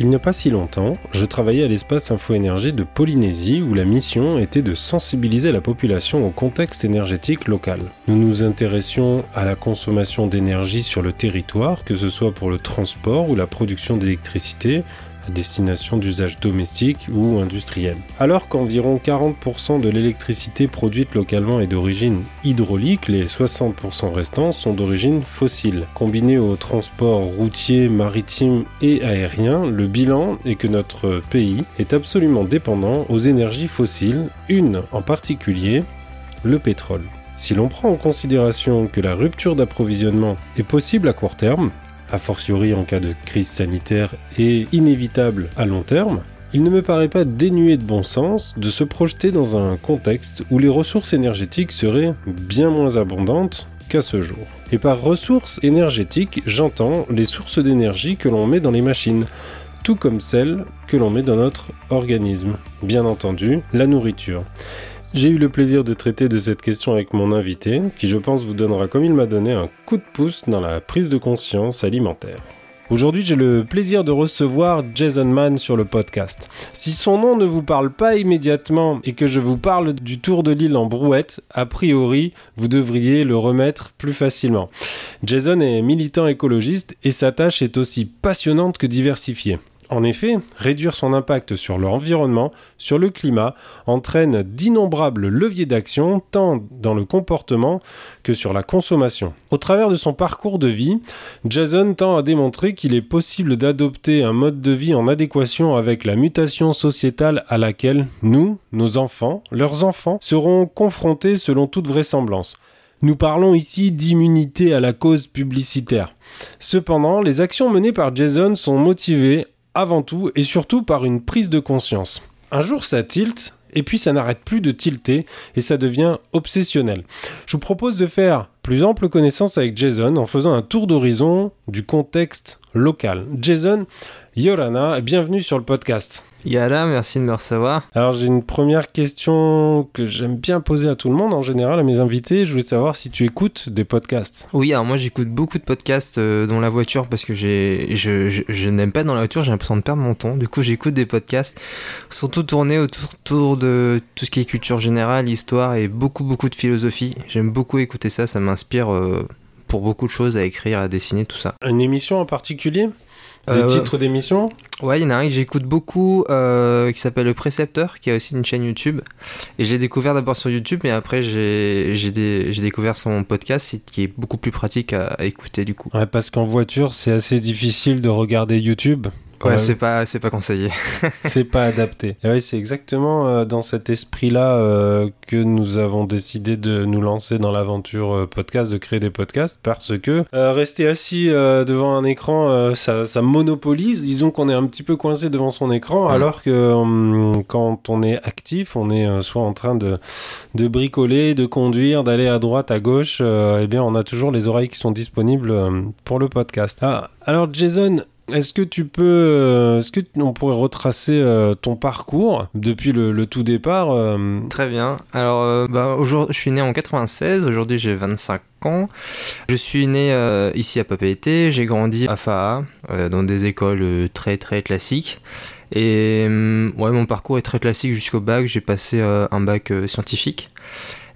Il n'y a pas si longtemps, je travaillais à l'espace Info-Énergie de Polynésie où la mission était de sensibiliser la population au contexte énergétique local. Nous nous intéressions à la consommation d'énergie sur le territoire, que ce soit pour le transport ou la production d'électricité, à destination d'usages domestiques ou industriels. Alors qu'environ 40% de l'électricité produite localement est d'origine hydraulique, les 60% restants sont d'origine fossile. Combiné au transport routier, maritime et aérien, le bilan est que notre pays est absolument dépendant aux énergies fossiles, une en particulier, le pétrole. Si l'on prend en considération que la rupture d'approvisionnement est possible à court terme, a fortiori en cas de crise sanitaire, et inévitable à long terme, il ne me paraît pas dénué de bon sens de se projeter dans un contexte où les ressources énergétiques seraient bien moins abondantes qu'à ce jour. Et par ressources énergétiques, j'entends les sources d'énergie que l'on met dans les machines, tout comme celles que l'on met dans notre organisme. Bien entendu, la nourriture. J'ai eu le plaisir de traiter de cette question avec mon invité, qui je pense vous donnera comme il m'a donné un coup de pouce dans la prise de conscience alimentaire. Aujourd'hui, j'ai le plaisir de recevoir Jason Mann sur le podcast. Si son nom ne vous parle pas immédiatement et que je vous parle du tour de l'île en brouette, a priori, vous devriez le remettre plus facilement. Jason est militant écologiste et sa tâche est aussi passionnante que diversifiée. En effet, réduire son impact sur l'environnement, sur le climat, entraîne d'innombrables leviers d'action, tant dans le comportement que sur la consommation. Au travers de son parcours de vie, Jason tend à démontrer qu'il est possible d'adopter un mode de vie en adéquation avec la mutation sociétale à laquelle nous, nos enfants, leurs enfants, seront confrontés selon toute vraisemblance. Nous parlons ici d'immunité à la cause publicitaire. Cependant, les actions menées par Jason sont motivées avant tout et surtout par une prise de conscience. Un jour ça tilte, et puis ça n'arrête plus de tilter, et ça devient obsessionnel. Je vous propose de faire plus ample connaissance avec Jason en faisant un tour d'horizon du contexte local. Jason, Yorana, bienvenue sur le podcast. Yara, merci de me recevoir. Alors j'ai une première question que j'aime bien poser à tout le monde en général, à mes invités. Je voulais savoir si tu écoutes des podcasts. Oui, alors moi j'écoute beaucoup de podcasts euh, dans la voiture parce que j'ai, je, je, je n'aime pas dans la voiture, j'ai l'impression de perdre mon temps. Du coup j'écoute des podcasts surtout tournés autour, autour de tout ce qui est culture générale, histoire et beaucoup beaucoup de philosophie. J'aime beaucoup écouter ça, ça m'inspire euh, pour beaucoup de choses à écrire, à dessiner, tout ça. Une émission en particulier? Des Euh, titres d'émissions Ouais, il y en a un que j'écoute beaucoup euh, qui s'appelle Le Précepteur, qui a aussi une chaîne YouTube. Et j'ai découvert d'abord sur YouTube, mais après j'ai j'ai dé- j'ai découvert son podcast qui est beaucoup plus pratique à, à écouter du coup. Ouais, parce qu'en voiture, c'est assez difficile de regarder YouTube. Ouais, c'est pas c'est pas conseillé. c'est pas adapté. Et ouais, c'est exactement euh, dans cet esprit-là euh, que nous avons décidé de nous lancer dans l'aventure euh, podcast, de créer des podcasts, parce que rester assis devant un écran, ça, ça monopolise. Disons qu'on est un petit peu coincé devant son écran, Ouais. alors que hum, quand on est actif, on est soit en train de, de bricoler, de conduire, d'aller à droite, à gauche, eh bien, on a toujours les oreilles qui sont disponibles pour le podcast. Ah, alors, Jason, est-ce que tu peux, euh, est-ce que on pourrait retracer euh, ton parcours depuis le, tout départ euh, Très bien. Alors, bah, aujourd'hui, je suis né en 96. Aujourd'hui, j'ai 25 ans. Je suis né ici à Papeete. J'ai grandi à Fa'a, dans des écoles très très classiques. Et hum, ouais, mon parcours est très classique jusqu'au bac. J'ai passé un bac scientifique.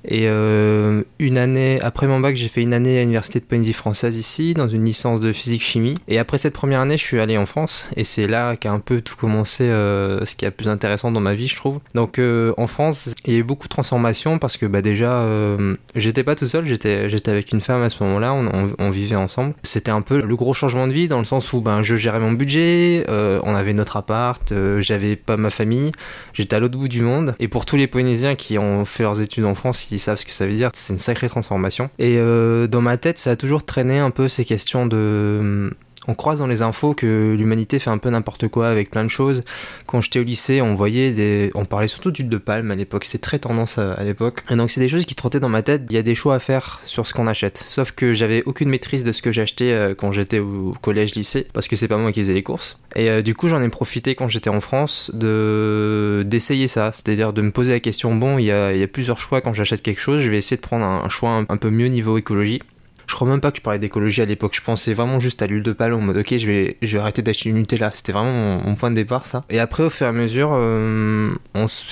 Et euh, une année après mon bac, j'ai fait une année à l'université de Polynésie française ici, dans une licence de physique-chimie. Et après cette première année, je suis allé en France, et c'est là qu'a un peu tout commencé, euh, ce qui est le plus intéressant dans ma vie, je trouve. Donc euh, en France, il y a eu beaucoup de transformations parce que bah, déjà, euh, j'étais pas tout seul, j'étais j'étais avec une femme à ce moment-là, on, vivait ensemble. C'était un peu le gros changement de vie dans le sens où ben, je gérais mon budget, on avait notre appart, j'avais pas ma famille, j'étais à l'autre bout du monde. Et pour tous les Polynésiens qui ont fait leurs études en France, savent ce que ça veut dire. C'est une sacrée transformation. Et euh, dans ma tête, ça a toujours traîné un peu ces questions de on croise dans les infos que l'humanité fait un peu n'importe quoi avec plein de choses. Quand j'étais au lycée, on voyait on parlait surtout d'huile de palme à l'époque. C'était très tendance à, l'époque. Et donc c'est des choses qui trottaient dans ma tête. Il y a des choix à faire sur ce qu'on achète. Sauf que j'avais aucune maîtrise de ce que j'achetais euh, quand j'étais au collège, lycée, parce que c'est pas moi qui faisais les courses. Et euh, du coup, j'en ai profité quand j'étais en France de d'essayer ça, c'est-à-dire de me poser la question bon, il y a, il y a plusieurs choix quand j'achète quelque chose. Je vais essayer de prendre un, choix un peu mieux niveau écologie. Je crois même pas que je parlais d'écologie à l'époque. Je pensais vraiment juste à l'huile de palme en mode ok, je vais, je vais arrêter d'acheter une Nutella. C'était vraiment mon, point de départ, ça. Et après, au fur et à mesure, euh,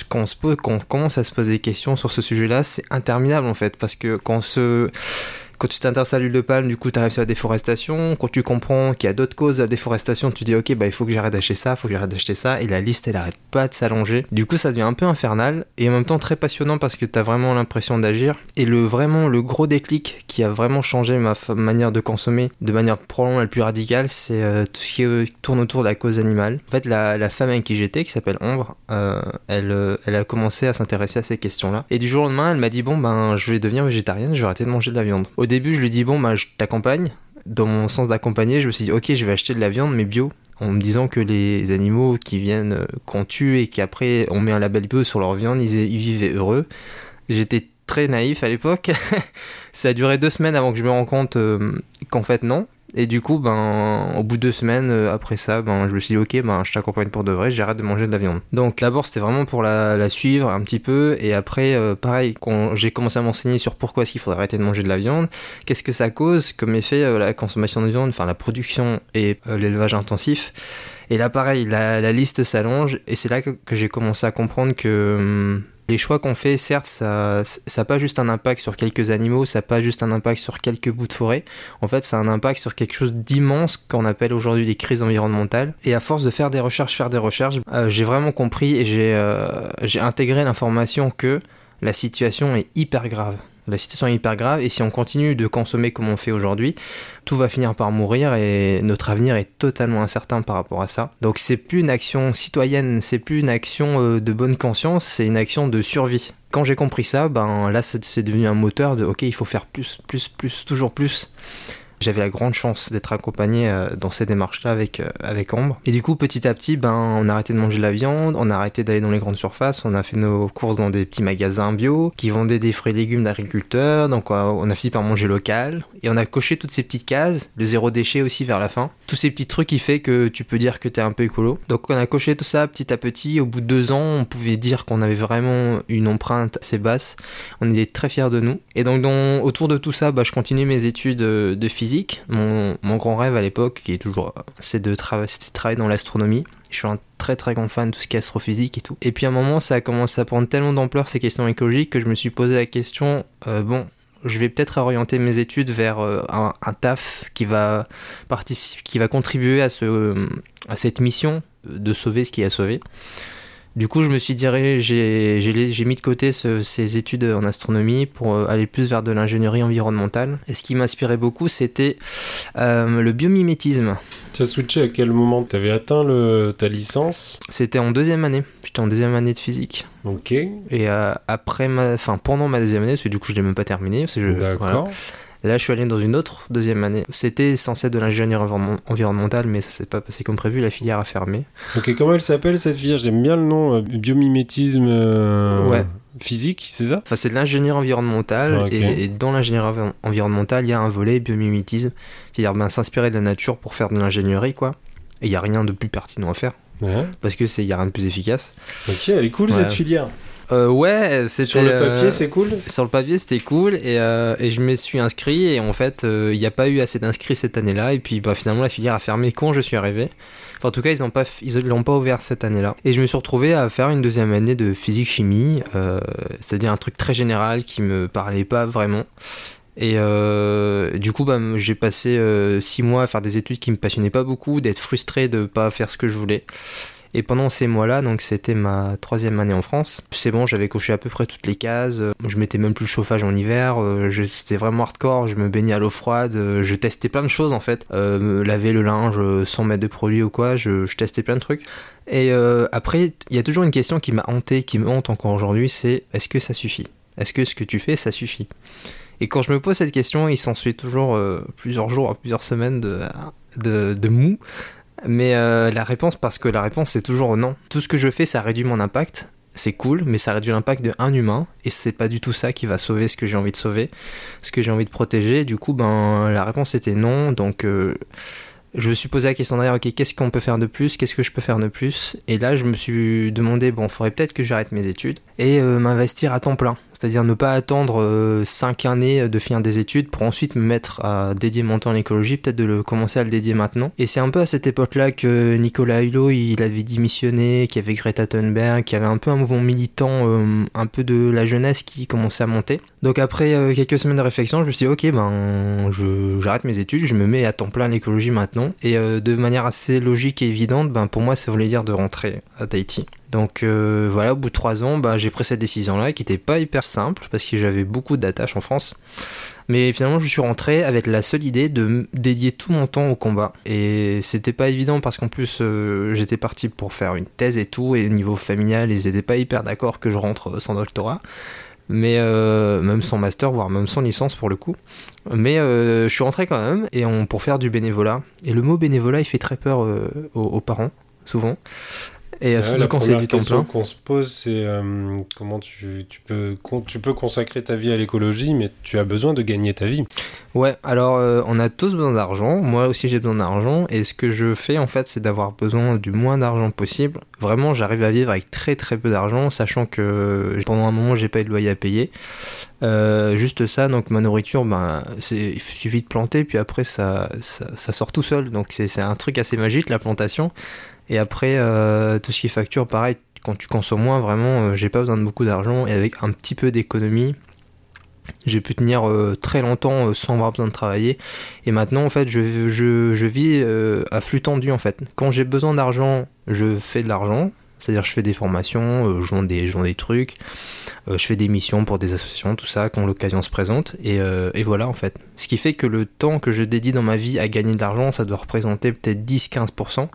quand, on se quand on commence à se poser des questions sur ce sujet-là, c'est interminable en fait. Parce que quand on se quand tu t'intéresses à l'huile de palme, du coup, tu arrives sur la déforestation. Quand tu comprends qu'il y a d'autres causes de la déforestation, tu dis, ok, bah, il faut que j'arrête d'acheter ça, il faut que j'arrête d'acheter ça. Et la liste, elle arrête pas de s'allonger. Du coup, ça devient un peu infernal et en même temps très passionnant parce que tu as vraiment l'impression d'agir. Et le vraiment, le gros déclic qui a vraiment changé ma manière de consommer de manière probablement la plus radicale, c'est euh, tout ce qui euh, tourne autour de la cause animale. En fait, la, femme avec qui j'étais, qui s'appelle Ombre, euh, elle, a commencé à s'intéresser à ces questions-là. Et du jour au lendemain, elle m'a dit, bon, ben, je vais devenir végétarienne, je vais arrêter de manger de la viande. Au début, je lui dis bon, bah, je t'accompagne. Dans mon sens d'accompagner, je me suis dit ok, je vais acheter de la viande, mais bio. En me disant que les animaux qui viennent, euh, qu'on tue et qu'après on met un label bio sur leur viande, ils, vivaient heureux. J'étais très naïf à l'époque. ça a duré deux semaines avant que je me rende compte euh, qu'en fait non. Et du coup, ben, au bout de deux semaines euh, après ça, ben, je me suis dit, ok, ben, je t'accompagne pour de vrai, j'arrête de manger de la viande. Donc d'abord, c'était vraiment pour la, suivre un petit peu. Et après, euh, pareil, j'ai commencé à m'enseigner sur pourquoi est-ce qu'il faudrait arrêter de manger de la viande, qu'est-ce que ça cause comme effet euh, la consommation de viande, enfin la production et l'élevage intensif. Et là, pareil, la, liste s'allonge. Et c'est là que, que j'ai commencé à comprendre que hum, les choix qu'on fait, certes, ça n'a pas juste un impact sur quelques animaux, ça n'a pas juste un impact sur quelques bouts de forêt. En fait, ça a un impact sur quelque chose d'immense qu'on appelle aujourd'hui les crises environnementales. Et à force de faire des recherches, faire des recherches, euh, j'ai vraiment compris et euh, j'ai intégré l'information que la situation est hyper grave. La situation est hyper grave et si on continue de consommer comme on fait aujourd'hui, tout va finir par mourir et notre avenir est totalement incertain par rapport à ça. Donc c'est plus une action citoyenne, c'est plus une action euh, de bonne conscience, c'est une action de survie. Quand j'ai compris ça, ben là c'est devenu un moteur de ok il faut faire plus, plus, plus, toujours plus. J'avais la grande chance d'être accompagné euh, dans ces démarches-là avec, euh, avec Ambre. Et du coup, petit à petit, ben, on a arrêté de manger de la viande, on a arrêté d'aller dans les grandes surfaces, on a fait nos courses dans des petits magasins bio qui vendaient des fruits et légumes d'agriculteurs, donc euh, on a fini par manger local. Et on a coché toutes ces petites cases, le zéro déchet aussi vers la fin. Tous ces petits trucs qui fait que tu peux dire que tu es un peu écolo. Donc on a coché tout ça petit à petit. Au bout de deux ans, on pouvait dire qu'on avait vraiment une empreinte assez basse. On était très fiers de nous. Et donc autour de tout ça, bah, je continue mes études de physique mon, grand rêve à l'époque, qui est toujours, c'est de, travailler dans l'astronomie. Je suis un très très grand fan de tout ce qui est astrophysique et tout. Et puis à un moment, ça a commencé à prendre tellement d'ampleur ces questions écologiques que je me suis posé la question, euh, bon, je vais peut-être orienter mes études vers euh, un, taf qui va, contribuer à, ce, à cette mission de sauver ce qui a sauvé. Du coup, je me suis dirigé, j'ai mis de côté ces études en astronomie pour euh, aller plus vers de l'ingénierie environnementale. Et ce qui m'inspirait beaucoup, c'était euh, le biomimétisme. Tu as switché à quel moment? Tu avais atteint le, ta licence? C'était en deuxième année. J'étais en deuxième année de physique. Ok. Et euh, après ma, enfin pendant ma deuxième année, parce que du coup je l'ai même pas terminé. D'accord. Là, je suis allé dans une autre deuxième année. C'était censé être de l'ingénierie environnementale, mais ça s'est pas passé comme prévu. La filière a fermé. Ok, comment elle s'appelle cette filière? J'aime bien le nom, euh, biomimétisme euh, physique, c'est ça? Enfin, c'est de l'ingénierie environnementale, et, dans l'ingénierie environnementale, il y a un volet biomimétisme, c'est-à-dire ben, s'inspirer de la nature pour faire de l'ingénierie, quoi. Et il n'y a rien de plus pertinent à faire. Parce que c'est y a rien de plus efficace. Ok, elle est cool cette filière. Euh, ouais, c'était. Sur le papier, euh, c'est cool Sur le papier, c'était cool. Et, euh, et, je me suis inscrit. Et en fait, il n'y a pas eu assez d'inscrits cette année-là. Et puis, bah, finalement, la filière a fermé quand je suis arrivé. Enfin, en tout cas, ils n'ont pas, ils l'ont pas ouvert cette année-là. Et je me suis retrouvé à faire une deuxième année de physique-chimie. C'est-à-dire un truc très général qui me parlait pas vraiment. Et du coup, bah, j'ai passé six mois à faire des études qui me passionnaient pas beaucoup, d'être frustré de pas faire ce que je voulais. Et pendant ces mois-là, donc c'était ma troisième année en France, c'est bon, j'avais coché à peu près toutes les cases. Je mettais même plus le chauffage en hiver. Euh, c'était vraiment hardcore. Je me baignais à l'eau froide. Euh, je testais plein de choses en fait. Euh, laver le linge sans mettre de produit ou quoi. Je, testais plein de trucs. Et après, il y a toujours une question qui m'a hanté, qui me hante encore aujourd'hui, c'est est-ce que ça suffit? Est-ce que ce que tu fais, ça suffit? Et quand je me pose cette question, il s'ensuit toujours plusieurs jours, plusieurs semaines de, de, de mou. Mais la réponse, parce que la réponse c'est toujours non. Tout ce que je fais, ça réduit mon impact c'est cool, mais ça réduit l'impact de un humain, et c'est pas du tout ça qui va sauver ce que j'ai envie de sauver, ce que j'ai envie de protéger. Du coup, ben, la réponse était non, donc euh, je me suis posé la question derrière, ok, qu'est-ce qu'on peut faire de plus, qu'est-ce que je peux faire de plus, et là, je me suis demandé, bon, il faudrait peut-être que j'arrête mes études et euh, m'investir à temps plein. C'est-à-dire ne pas attendre 5 euh, années de finir des études pour ensuite me mettre à dédier mon temps à l'écologie, peut-être de le commencer à le dédier maintenant. Et c'est un peu à cette époque-là que Nicolas Hulot, il avait démissionné, qu'il y avait Greta Thunberg, qu'il y avait un peu un mouvement militant, euh, un peu de la jeunesse qui commençait à monter. Donc après euh, quelques semaines de réflexion, je me suis dit ok ben j'arrête mes études, je me mets à temps plein à l'écologie maintenant. Et de manière assez logique et évidente, ben pour moi ça voulait dire de rentrer à Tahiti. Donc euh, voilà, au bout de trois ans, bah, j'ai pris cette décision-là qui n'était pas hyper simple parce que j'avais beaucoup d'attaches en France. Mais finalement, je suis rentré avec la seule idée de dédier tout mon temps au combat. Et c'était pas évident parce qu'en plus, euh, j'étais parti pour faire une thèse et tout. Et au niveau familial, ils n'étaient pas hyper d'accord que je rentre sans doctorat. Mais euh, même sans master, voire même sans licence pour le coup. Mais je suis rentré quand même et on, pour faire du bénévolat. Et le mot bénévolat, il fait très peur aux, parents, souvent. Et euh, la première question qu'on se pose, c'est euh, comment tu, tu, peux, tu peux consacrer ta vie à l'écologie, mais tu as besoin de gagner ta vie. Ouais, alors euh, on a tous besoin d'argent. Moi aussi j'ai besoin d'argent. Et ce que je fais en fait, c'est d'avoir besoin du moins d'argent possible. Vraiment, j'arrive à vivre avec très très peu d'argent, sachant que pendant un moment j'ai pas eu de loyer à payer. juste ça, donc ma nourriture, ben, il suffit de planter, puis après ça, ça, ça sort tout seul. Donc c'est un truc assez magique la plantation. Et après, euh, tout ce qui est facture, pareil, quand tu consommes moins, vraiment, euh, j'ai pas besoin de beaucoup d'argent. Et avec un petit peu d'économie, j'ai pu tenir euh, très longtemps sans avoir besoin de travailler. Et maintenant, en fait, je, je, je vis à flux tendu, en fait. Quand j'ai besoin d'argent, je fais de l'argent. C'est-à-dire, je fais des formations, je vends des, je des trucs, je fais des missions pour des associations, tout ça, quand l'occasion se présente. Et, et, voilà, en fait. Ce qui fait que le temps que je dédie dans ma vie à gagner de l'argent, ça doit représenter peut-être 10-15%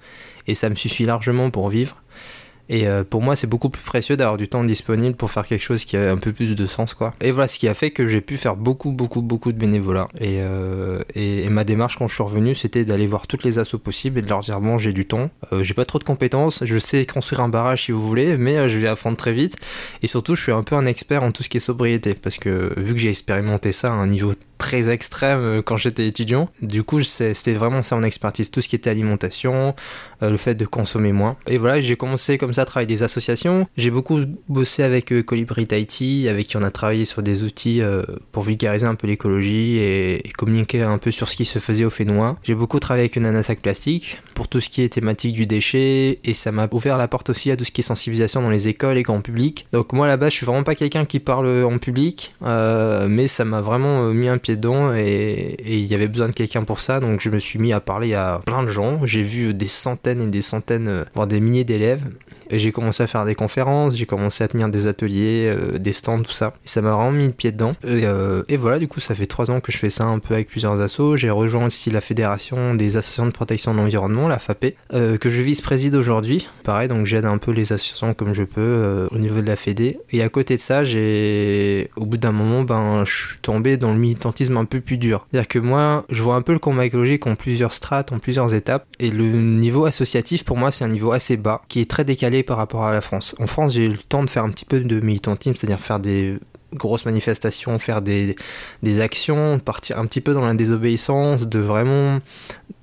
et ça me suffit largement pour vivre. Et euh, pour moi, c'est beaucoup plus précieux d'avoir du temps disponible pour faire quelque chose qui a un peu plus de sens, quoi. Et voilà ce qui a fait que j'ai pu faire beaucoup, beaucoup, beaucoup de bénévolat. Et, euh, ma démarche quand je suis revenu, c'était d'aller voir toutes les assos possibles et de leur dire bon, j'ai du temps, euh, j'ai pas trop de compétences, je sais construire un barrage si vous voulez, mais je vais apprendre très vite. Et surtout, je suis un peu un expert en tout ce qui est sobriété, parce que vu que j'ai expérimenté ça à un niveau très extrême quand j'étais étudiant, du coup, c'était vraiment ça mon expertise, tout ce qui était alimentation, le fait de consommer moins. Et voilà, j'ai commencé comme ça à travers des associations. J'ai beaucoup bossé avec euh, Colibri Tahiti, avec qui on a travaillé sur des outils euh, pour vulgariser un peu l'écologie et, communiquer un peu sur ce qui se faisait au Fénois. J'ai beaucoup travaillé avec Nanasac Plastique pour tout ce qui est thématique du déchet et ça m'a ouvert la porte aussi à tout ce qui est sensibilisation dans les écoles et grand public. Donc moi là-bas, je suis vraiment pas quelqu'un qui parle en public, euh, mais ça m'a vraiment mis un pied dedans et il y avait besoin de quelqu'un pour ça, donc je me suis mis à parler à plein de gens. J'ai vu des centaines et des centaines, voire des milliers d'élèves j'ai commencé à faire des conférences, j'ai commencé à tenir des ateliers, euh, des stands, tout ça. Et ça m'a vraiment mis le pied dedans. Euh, et, voilà, du coup, ça fait trois ans que je fais ça un peu avec plusieurs assos. J'ai rejoint aussi la Fédération des associations de protection de l'environnement, la FAPE, euh, que je vice-préside aujourd'hui. Pareil, donc j'aide un peu les associations comme je peux au niveau de la Fédé. Et à côté de ça, j'ai, au bout d'un moment, ben, je suis tombé dans le militantisme un peu plus dur. C'est-à-dire que moi, je vois un peu le combat écologique en plusieurs strates, en plusieurs étapes. Et le niveau associatif, pour moi, c'est un niveau assez bas, qui est très décalé par rapport à la France. En France, j'ai eu le temps de faire un petit peu de militantisme, c'est-à-dire faire des grosses manifestations, faire des, des, actions, partir un petit peu dans la désobéissance, de vraiment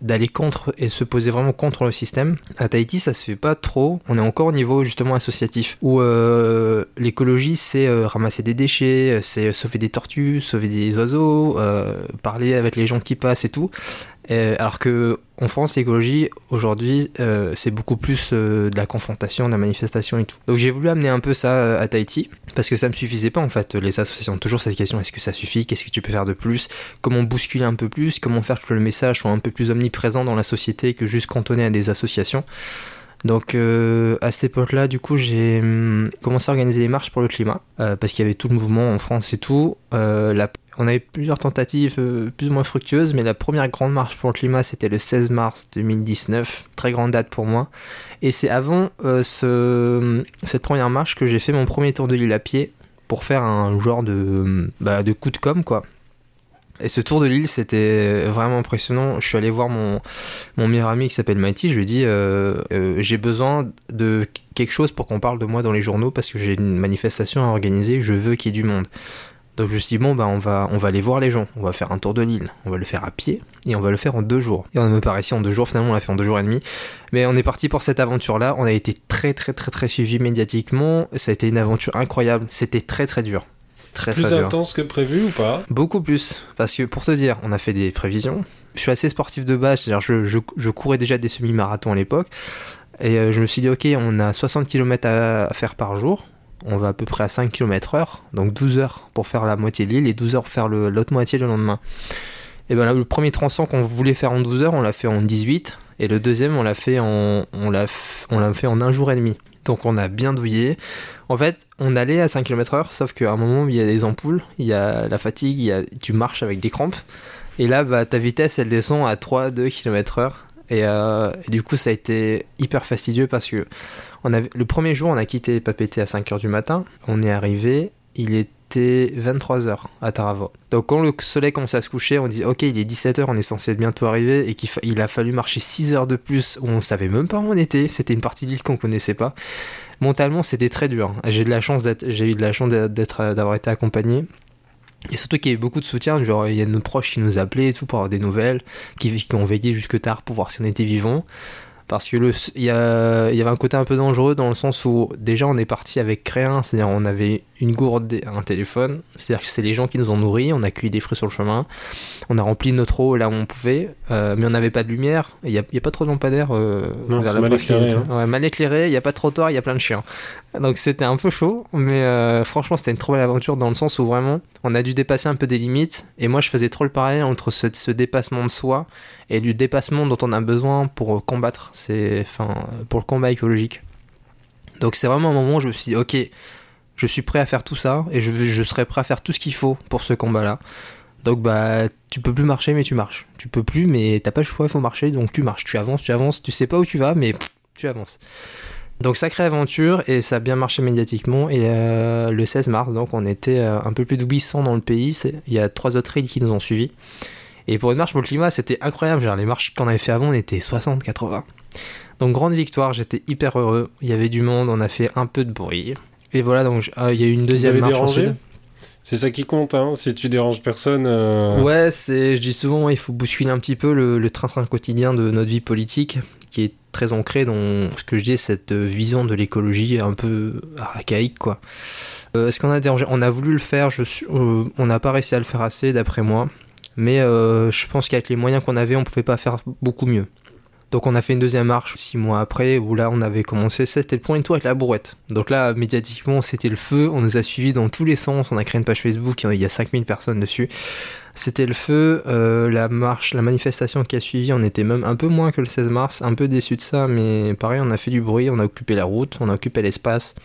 d'aller contre et se poser vraiment contre le système. À Tahiti, ça se fait pas trop. On est encore au niveau justement associatif où euh, l'écologie c'est euh, ramasser des déchets, c'est sauver des tortues, sauver des oiseaux, euh, parler avec les gens qui passent et tout. Euh, alors que en France, l'écologie aujourd'hui, euh, c'est beaucoup plus euh, de la confrontation, de la manifestation et tout. Donc j'ai voulu amener un peu ça à Tahiti parce que ça me suffisait pas en fait. Les associations toujours cette question est-ce que ça suffit? Qu'est-ce que tu peux faire de plus? Comment bousculer un peu plus? Comment faire que le message soit un peu plus omniprésent dans la société que juste cantonné à des associations? Donc à cette époque-là, du coup, j'ai hum, commencé à organiser des marches pour le climat, parce qu'il y avait tout le mouvement en France et tout. la on a eu plusieurs tentatives euh, plus ou moins fructueuses, mais la première grande marche pour le climat, c'était le 16 mars 2019. Très grande date pour moi. Et c'est avant euh, ce, cette première marche que j'ai fait mon premier tour de l'île à pied pour faire un genre de, bah, de coup de com', quoi. Et ce tour de l'île, c'était vraiment impressionnant. Je suis allé voir mon, mon meilleur ami qui s'appelle Mighty. Je lui ai dit euh, euh, J'ai besoin de quelque chose pour qu'on parle de moi dans les journaux parce que j'ai une manifestation à organiser. Je veux qu'il y ait du monde. Donc je me suis dit, bon, bah, on, va, on va aller voir les gens. On va faire un tour de l'île. On va le faire à pied et on va le faire en deux jours. Et on me paraissait en deux jours. Finalement, on l'a fait en deux jours et demi. Mais on est parti pour cette aventure-là. On a été très, très, très, très suivi médiatiquement. Ça a été une aventure incroyable. C'était très, très dur. Très, Plus très dur. intense que prévu ou pas? Beaucoup plus. Parce que pour te dire, on a fait des prévisions. Je suis assez sportif de base, c'est-à-dire je, je, je courais déjà des semi-marathons à l'époque. Et euh, je me suis dit, ok, on a 60 km à, faire par jour. On va à peu près à 5 km heure. Donc 12 heures pour faire la moitié de l'île et 12 heures pour faire l'autre moitié le lendemain. Et ben là, le premier tronçon qu'on voulait faire en 12 heures, on l'a fait en 18. Et le deuxième, on l'a fait en, on l'a fait en un jour et demi. Donc on a bien douillé. En fait, on allait à 5 km heure, sauf qu'à un moment, il y a des ampoules, il y a la fatigue, il y a, tu marches avec des crampes. Et là, bah, ta vitesse, elle descend à 3-2 km heure. Et, euh, et du coup, ça a été hyper fastidieux parce que le premier jour, on a quitté Papété à 5h du matin. On est arrivé, il était 23h à Taravo. Donc quand le soleil commençait à se coucher, on dit ok, il est 17h, on est censé bientôt arriver et qu'il a fallu marcher 6 heures de plus où on savait même pas où on était. C'était une partie de l'île qu'on connaissait pas. Mentalement, c'était très dur. D'être, j'ai eu de la chance d'être, d'avoir été accompagné. Et surtout qu'il y avait beaucoup de soutien, genre il y a nos proches qui nous appelaient et tout pour avoir des nouvelles, qui, qui ont veillé jusque tard pour voir si on était vivant. Parce que le, il y, a- il y avait un côté un peu dangereux dans le sens où déjà on est parti avec rien, c'est-à-dire on avait une gourde et un téléphone, c'est-à-dire que c'est les gens qui nous ont nourris, on a cueilli des fruits sur le chemin, on a rempli notre eau là où on pouvait, euh, mais on n'avait pas de lumière, il n'y a, il y a pas trop de lampadaires euh, vers la mal éclairé, hein. Ouais, mal éclairé, il n'y a pas de trottoir, il y a plein de chiens. Donc c'était un peu chaud, mais euh, franchement c'était une trop belle aventure dans le sens où vraiment on a dû dépasser un peu des limites. Et moi je faisais trop le parallèle entre ce, dépassement de soi et du dépassement dont on a besoin pour combattre, c'est, enfin, pour le combat écologique. Donc c'est vraiment un moment où je me suis dit ok, je suis prêt à faire tout ça et je, je serai prêt à faire tout ce qu'il faut pour ce combat-là. Donc bah tu peux plus marcher mais tu marches. Tu peux plus mais t'as pas le choix, il faut marcher donc tu marches, tu avances, tu avances, tu sais pas où tu vas mais tu avances. Donc sacrée aventure et ça a bien marché médiatiquement et euh, le 16 mars donc on était euh, un peu plus de 800 dans le pays, il y a trois autres îles qui nous ont suivis. Et pour une marche pour le climat c'était incroyable, genre les marches qu'on avait fait avant on était 60-80. Donc grande victoire, j'étais hyper heureux, il y avait du monde, on a fait un peu de bruit. Et voilà donc euh, il y a eu une deuxième avez marche dérangé ensuite. C'est ça qui compte, hein. Si tu déranges personne. euh, Ouais, c'est, je dis souvent, il faut bousculer un petit peu le, le train-train quotidien de notre vie politique, qui est très ancré dans ce que je dis, cette euh, vision de l'écologie un peu archaïque, quoi. Euh, Est-ce qu'on a dérangé? On a voulu le faire, je suis- euh, on n'a pas réussi à le faire assez, d'après moi. Mais je pense qu'avec les moyens qu'on avait, on pouvait pas faire beaucoup mieux. Donc on a fait une deuxième marche six mois après, où là on avait commencé, c'était le point et tout avec la brouette. Donc là, médiatiquement, c'était le feu, on nous a suivis dans tous les sens, on a créé une page Facebook, il y a 5000 personnes dessus. C'était le feu, euh, la marche, la manifestation qui a suivi, on était même un peu moins que le 16 mars, un peu déçu de ça, mais pareil, on a fait du bruit, on a occupé la route, on a occupé l'espace.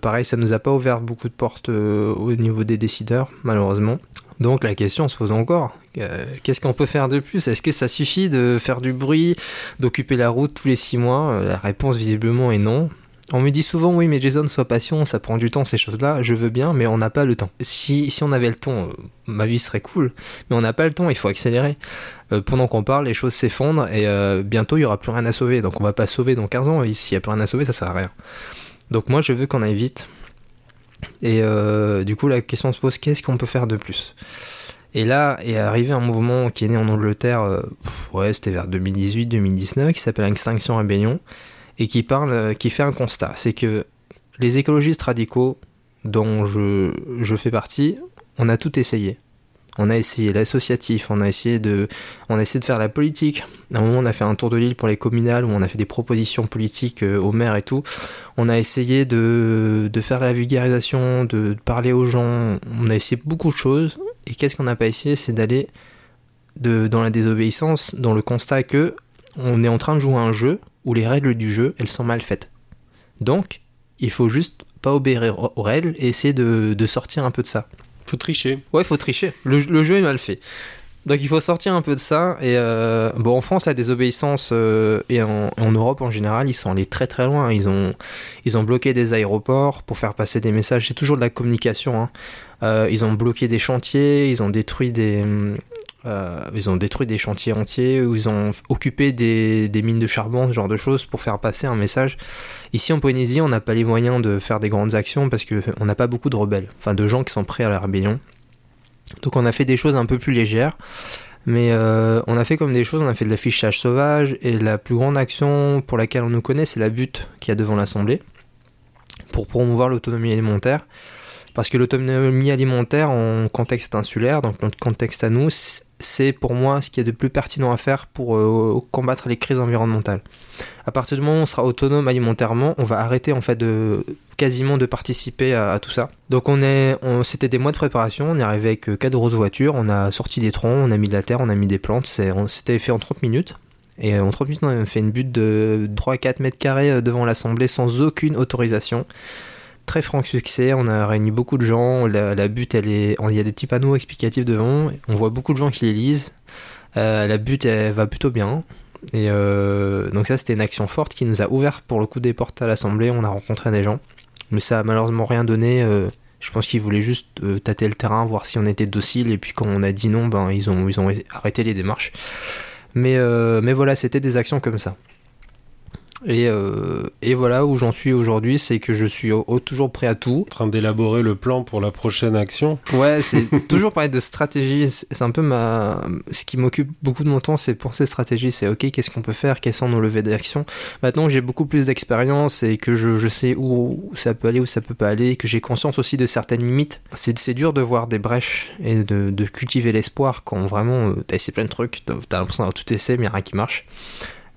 Pareil, ça nous a pas ouvert beaucoup de portes euh, au niveau des décideurs, malheureusement. Donc la question se pose encore. Euh, Qu'est-ce qu'on peut faire de plus? Est-ce que ça suffit de faire du bruit, d'occuper la route tous les six mois? Euh, La réponse visiblement est non. On me dit souvent oui mais Jason sois patient, ça prend du temps ces choses-là, je veux bien mais on n'a pas le temps. Si, si on avait le temps, euh, ma vie serait cool, mais on n'a pas le temps, il faut accélérer. Pendant qu'on parle, les choses s'effondrent et bientôt il y aura plus rien à sauver, donc on va pas sauver dans 15 ans, s'il y a plus rien à sauver ça sert à rien. Donc moi je veux qu'on aille vite. Et euh, du coup la question se pose qu'est-ce qu'on peut faire de plus? Et là est arrivé un mouvement qui est né en Angleterre, euh, ouais, c'était vers 2018-2019, qui s'appelle Extinction Rebellion, et qui parle, euh, qui fait un constat, c'est que les écologistes radicaux, dont je, je fais partie, on a tout essayé. On a essayé l'associatif, on a essayé de, on a essayé de faire la politique. À un moment, on a fait un tour de l'île pour les communales où on a fait des propositions politiques euh, au maire et tout. On a essayé de, de faire la vulgarisation, de, parler aux gens. On a essayé beaucoup de choses. Et qu'est-ce qu'on n'a pas essayé C'est d'aller de, dans la désobéissance, dans le constat que on est en train de jouer à un jeu où les règles du jeu, elles sont mal faites. Donc, il faut juste pas obéir aux règles et essayer de, de sortir un peu de ça. Faut tricher. Ouais, faut tricher. Le, jeu est mal fait. Donc il faut sortir un peu de ça. Et euh, bon, en France, la désobéissance euh, et en, en Europe en général, ils sont allés très très loin. Ils ont, ils ont bloqué des aéroports pour faire passer des messages. C'est toujours de la communication. hein. Euh, ils ont bloqué des chantiers, ils ont détruit des, euh, ils ont détruit des chantiers entiers, ou ils ont occupé des, des mines de charbon, ce genre de choses, pour faire passer un message. Ici en Polynésie, on n'a pas les moyens de faire des grandes actions parce qu'on n'a pas beaucoup de rebelles, enfin de gens qui sont prêts à la rébellion. Donc on a fait des choses un peu plus légères. Mais euh, on a fait comme des choses, on a fait de l'affichage sauvage, et la plus grande action pour laquelle on nous connaît, c'est la butte qu'il y a devant l'Assemblée, pour promouvoir l'autonomie alimentaire. Parce que l'autonomie alimentaire en contexte insulaire, donc notre contexte à nous, c'est pour moi ce qui est de plus pertinent à faire pour euh, combattre les crises environnementales. À partir du moment où on sera autonome alimentairement, on va arrêter en fait de quasiment de participer à, tout ça. Donc on est, c'était des mois de préparation, on est arrivé avec euh, quatre grosses voitures, on a sorti des troncs, on a mis de la terre, on a mis des plantes, c'était fait en 30 minutes. Et euh, en 30 minutes, on a fait une butte de 3-4 mètres carrés devant l'Assemblée sans aucune autorisation très franc succès. On a réuni beaucoup de gens. La, butte, elle est, il y a des petits panneaux explicatifs devant. On voit beaucoup de gens qui les lisent. Euh, la butte, elle va plutôt bien. Et euh, donc ça, c'était une action forte qui nous a ouvert pour le coup des portes à l'Assemblée. On a rencontré des gens, mais ça a malheureusement rien donné. Euh, je pense qu'ils voulaient juste euh, tâter le terrain, voir si on était docile. Et puis quand on a dit non, ben ils ont, ils ont arrêté les démarches. Mais voilà, c'était des actions comme ça. Et, euh, et voilà où j'en suis aujourd'hui, c'est que je suis au- au- toujours prêt à tout. En train d'élaborer le plan pour la prochaine action. Ouais, c'est toujours parler de stratégie. C'est un peu ma. Ce qui m'occupe beaucoup de mon temps, c'est penser stratégie. C'est ok, qu'est-ce qu'on peut faire? Quels sont nos levées d'action? Maintenant que j'ai beaucoup plus d'expérience et que je, je sais où, ça peut aller, où ça peut pas aller, que j'ai conscience aussi de certaines limites, c'est dur de voir des brèches et de, de cultiver l'espoir quand vraiment euh, t'as essayé plein de trucs, t'as l'impression d'avoir tout essayé, mais rien qui marche.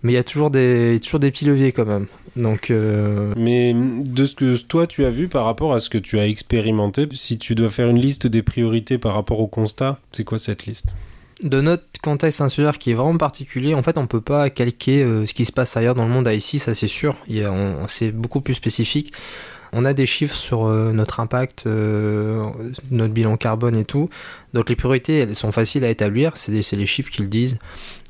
Mais il y a toujours des, toujours des petits leviers quand même. Donc. euh, Mais de ce que toi tu as vu par rapport à ce que tu as expérimenté, si tu dois faire une liste des priorités par rapport au constat, c'est quoi cette liste? de notre contexte insulaire qui est vraiment particulier, en fait, on peut pas calquer euh, ce qui se passe ailleurs dans le monde à ici, ça c'est sûr. C'est beaucoup plus spécifique. On a des chiffres sur euh, notre impact, euh, notre bilan carbone et tout. Donc les priorités, elles sont faciles à établir. C'est les chiffres qui le disent.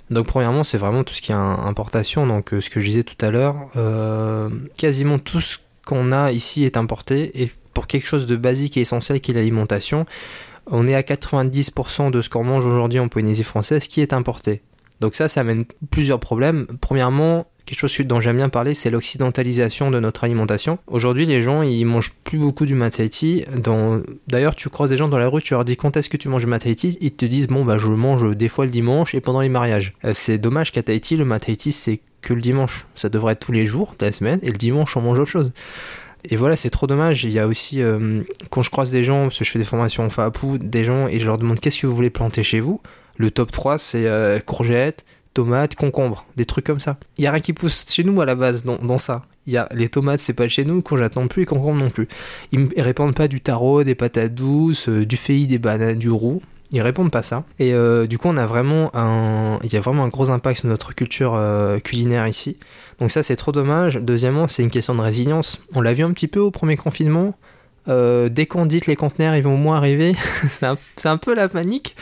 Donc premièrement, c'est vraiment tout ce qui est importation. Donc euh, ce que je disais tout à l'heure, euh, quasiment tout ce qu'on a ici est importé. Et pour quelque chose de basique et essentiel qui est l'alimentation, on est à 90% de ce qu'on mange aujourd'hui en Polynésie française qui est importé. Donc ça, ça amène plusieurs problèmes. Premièrement, quelque chose dont j'aime bien parler, c'est l'occidentalisation de notre alimentation. Aujourd'hui, les gens, ils mangent plus beaucoup du mataiti. D'ailleurs, tu croises des gens dans la rue, tu leur dis quand est-ce que tu manges du mataiti Ils te disent, bon, bah, je le mange des fois le dimanche et pendant les mariages. Euh, c'est dommage qu'à Tahiti, le mataiti, c'est que le dimanche. Ça devrait être tous les jours de la semaine et le dimanche, on mange autre chose. Et voilà, c'est trop dommage. Il y a aussi, euh, quand je croise des gens, parce que je fais des formations en FAPU, des gens, et je leur demande qu'est-ce que vous voulez planter chez vous? Le top 3, c'est euh, courgettes, tomates, concombres, des trucs comme ça. Il y a rien qui pousse chez nous à la base dans, dans ça. Y a, les tomates, c'est pas chez nous, courgettes non plus, et concombres non plus. Ils, ils répondent pas du taro, des patates douces, euh, du fei, des bananes, du roux. Ils répondent pas ça. Et euh, du coup, on a vraiment un, il y a vraiment un gros impact sur notre culture culinaire ici. Donc ça, c'est trop dommage. Deuxièmement, c'est une question de résilience. On l'a vu un petit peu au premier confinement. Euh, dès qu'on dit que les conteneurs ils vont au moins arriver, c'est un, peu la panique.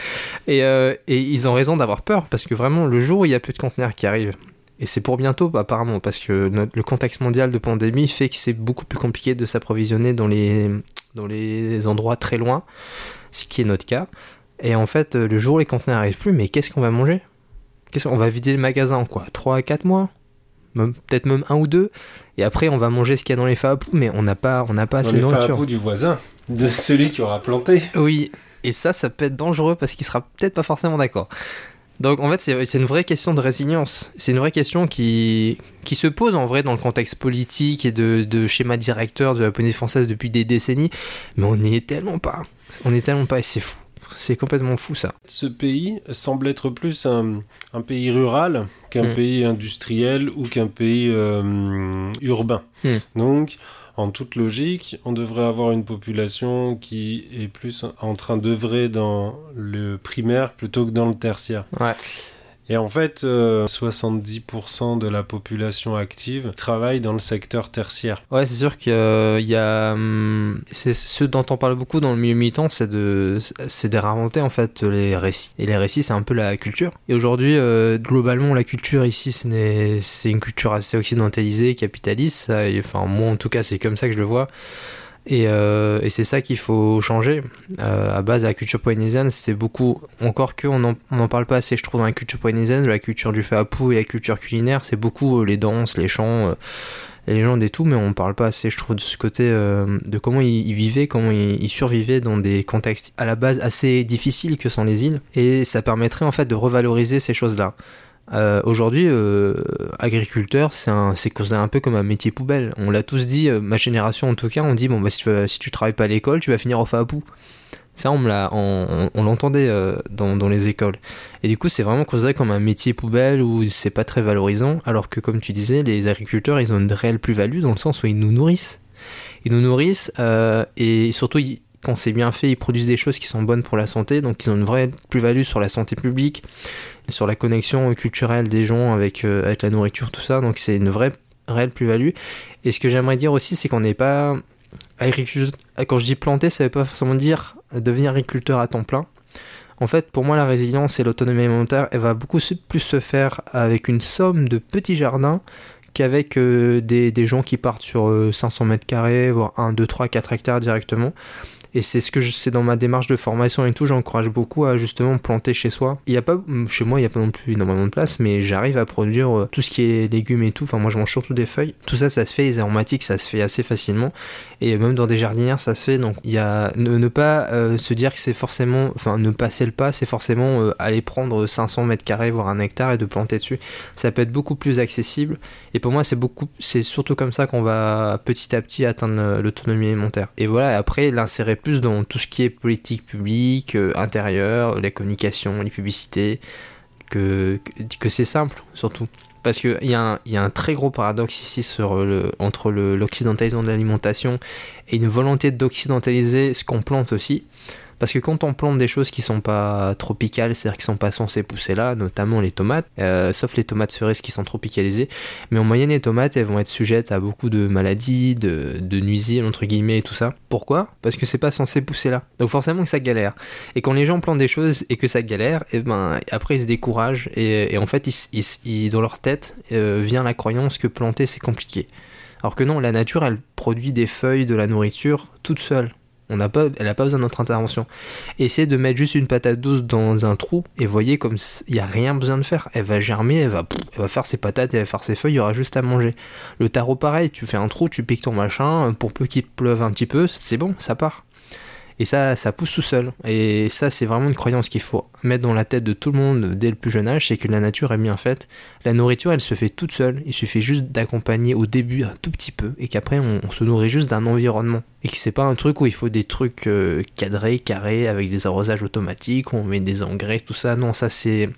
Et, euh, et ils ont raison d'avoir peur parce que vraiment, le jour il y a plus de conteneurs qui arrivent, et c'est pour bientôt apparemment parce que le contexte mondial de pandémie fait que c'est beaucoup plus compliqué de s'approvisionner dans les, endroits très loin, ce qui est notre cas. Et en fait, le jour où les conteneurs arrivent plus, mais qu'est-ce qu'on va manger? Qu'est-ce qu'on va vider le magasin en quoi? 3 à 4 mois? Peut-être même un ou deux. Et après, on va manger ce qu'il y a dans les fapous, mais on n'a pas, on n'a pas Dans assez de nourriture. du voisin, de celui qui aura planté. Oui, et ça, ça peut être dangereux parce qu'il sera peut-être pas forcément d'accord. Donc en fait, c'est c'est une vraie question de résilience. C'est une vraie question qui, qui se pose en vrai dans le contexte politique et de, de schéma directeur de la Polynésie française depuis des décennies, mais on n'y est tellement pas. On n'y est tellement pas et c'est fou. C'est complètement fou ça. Ce pays semble être plus un, un pays rural qu'un Mm. pays industriel ou qu'un pays euh, urbain. Mm. Donc, en toute logique, on devrait avoir une population qui est plus en train d'œuvrer dans le primaire plutôt que dans le tertiaire. Ouais. Et en fait, 70% de la population active travaille dans le secteur tertiaire. Ouais, c'est sûr qu'il y a. Hum, c'est ce dont on parle beaucoup dans le milieu militant, c'est de, c'est de réinventer en fait les récits. Et les récits, c'est un peu la culture. Et aujourd'hui, globalement, la culture ici, c'est une culture assez occidentalisée, capitaliste. enfin, moi en tout cas, c'est comme ça que je le vois. Euh, et, c'est ça qu'il faut changer. Euh, à base de la culture polynésienne, c'était beaucoup. Encore que on n'en parle pas assez, je trouve, dans la culture polynésienne, la culture du fapou et la culture culinaire, c'est beaucoup euh, les danses, les chants, les légendes et tout, mais on parle pas assez, je trouve, de ce côté de comment ils, vivaient, comment ils, ils, survivaient dans des contextes à la base assez difficiles que sont les îles. Et ça permettrait en fait de revaloriser ces choses-là. Euh, aujourd'hui, euh, agriculteur, c'est considéré un peu comme un métier poubelle. On l'a tous dit, euh, ma génération en tout cas, on dit bon bah si tu, si travailles pas à l'école, tu vas finir au FAPou. Ça, on on, l'entendait dans, dans, les écoles. Et du coup, c'est vraiment considéré comme un métier poubelle où c'est pas très valorisant, alors que comme tu disais, les agriculteurs, ils ont une réelle plus-value dans le sens où ils nous nourrissent. Ils nous nourrissent et surtout, quand c'est bien fait, ils produisent des choses qui sont bonnes pour la santé, donc ils ont une vraie plus-value sur la santé publique, sur la connexion culturelle des gens avec, euh, avec la nourriture, tout ça. Donc c'est une vraie réelle plus-value. Et ce que j'aimerais dire aussi, c'est qu'on n'est pas Quand je dis planter, ça veut pas forcément dire devenir agriculteur à temps plein. En fait, pour moi, la résilience et l'autonomie alimentaire, elle va beaucoup plus se faire avec une somme de petits jardins qu'avec euh, des, des, gens qui partent sur 500 euh, mètres carrés, voire 1, 2, 3, 4 hectares directement. Et c'est ce que je sais dans ma démarche de formation et tout, j'encourage beaucoup à justement planter chez soi. Il y a pas, chez moi, il n'y a pas non plus énormément de place, mais j'arrive à produire euh, tout ce qui est légumes et tout. Enfin, moi, je mange surtout des feuilles. Tout ça, ça se fait, les aromatiques, ça se fait assez facilement. Et même dans des jardinières, ça se fait. Donc, il y a ne, pas euh, se dire que c'est forcément, enfin, ne passer le pas, c'est forcément euh, aller prendre 500 mètres carrés, voire un hectare et de planter dessus. Ça peut être beaucoup plus accessible. Et pour moi, c'est beaucoup, c'est surtout comme ça qu'on va petit à petit atteindre l'autonomie alimentaire. Et voilà, après, l'insérer plus dans tout ce qui est politique publique, euh, intérieure, les communications, les publicités, que, que, c'est simple surtout. Parce qu'il y, y a un très gros paradoxe ici sur le, entre l'occidentalisation de l'alimentation et une volonté d'occidentaliser ce qu'on plante aussi. Parce que quand on plante des choses qui sont pas tropicales, c'est-à-dire qui sont pas censées pousser là, notamment les tomates, euh, sauf les tomates cerises qui sont tropicalisées, mais en moyenne les tomates elles vont être sujettes à beaucoup de maladies, de, nuisibles entre guillemets et tout ça. Pourquoi? Parce que c'est pas censé pousser là. Donc forcément que ça galère. Et quand les gens plantent des choses et que ça galère, et eh ben après ils se découragent et, en fait ils, dans leur tête euh, vient la croyance que planter c'est compliqué. Alors que non, la nature elle produit des feuilles, de la nourriture toute seule. Elle n'a pas besoin de notre intervention. Essayez de mettre juste une patate douce dans un trou et voyez comme il n'y a rien besoin de faire. Elle va germer, elle va, elle va faire ses patates, elle va faire ses feuilles, il y aura juste à manger. Le tarot pareil, tu fais un trou, tu piques ton machin, pour peu qu'il pleuve un petit peu, c'est bon, ça part. Et ça, ça pousse tout seul. Et ça, c'est vraiment une croyance qu'il faut mettre dans la tête de tout le monde dès le plus jeune âge, c'est que la nature est bien faite. La nourriture, elle se fait toute seule. Il suffit juste d'accompagner au début un tout petit peu, et qu'après, on, se nourrit juste d'un environnement. Et que c'est pas un truc où il faut des trucs euh, cadrés, carrés, avec des arrosages automatiques, où on met des engrais, tout ça. Non, ça, c'est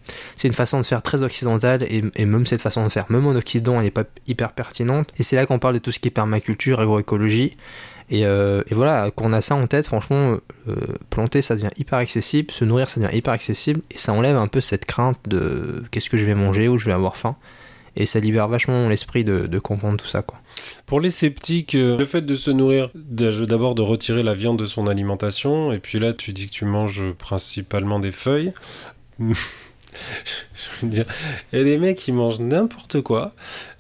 une façon de faire très occidentale, et, et, même cette façon de faire, même en Occident, elle n'est pas hyper pertinente. Et c'est là qu'on parle de tout ce qui est permaculture, agroécologie. Euh, et, voilà, quand on a ça en tête, franchement, euh, planter ça devient hyper accessible, se nourrir ça devient hyper accessible, et ça enlève un peu cette crainte de qu'est-ce que je vais manger ou je vais avoir faim. Et ça libère vachement l'esprit de, comprendre tout ça. Quoi. Pour les sceptiques, euh, le fait de se nourrir, d'abord de retirer la viande de son alimentation, et puis là tu dis que tu manges principalement des feuilles. je veux dire, et les mecs ils mangent n'importe quoi.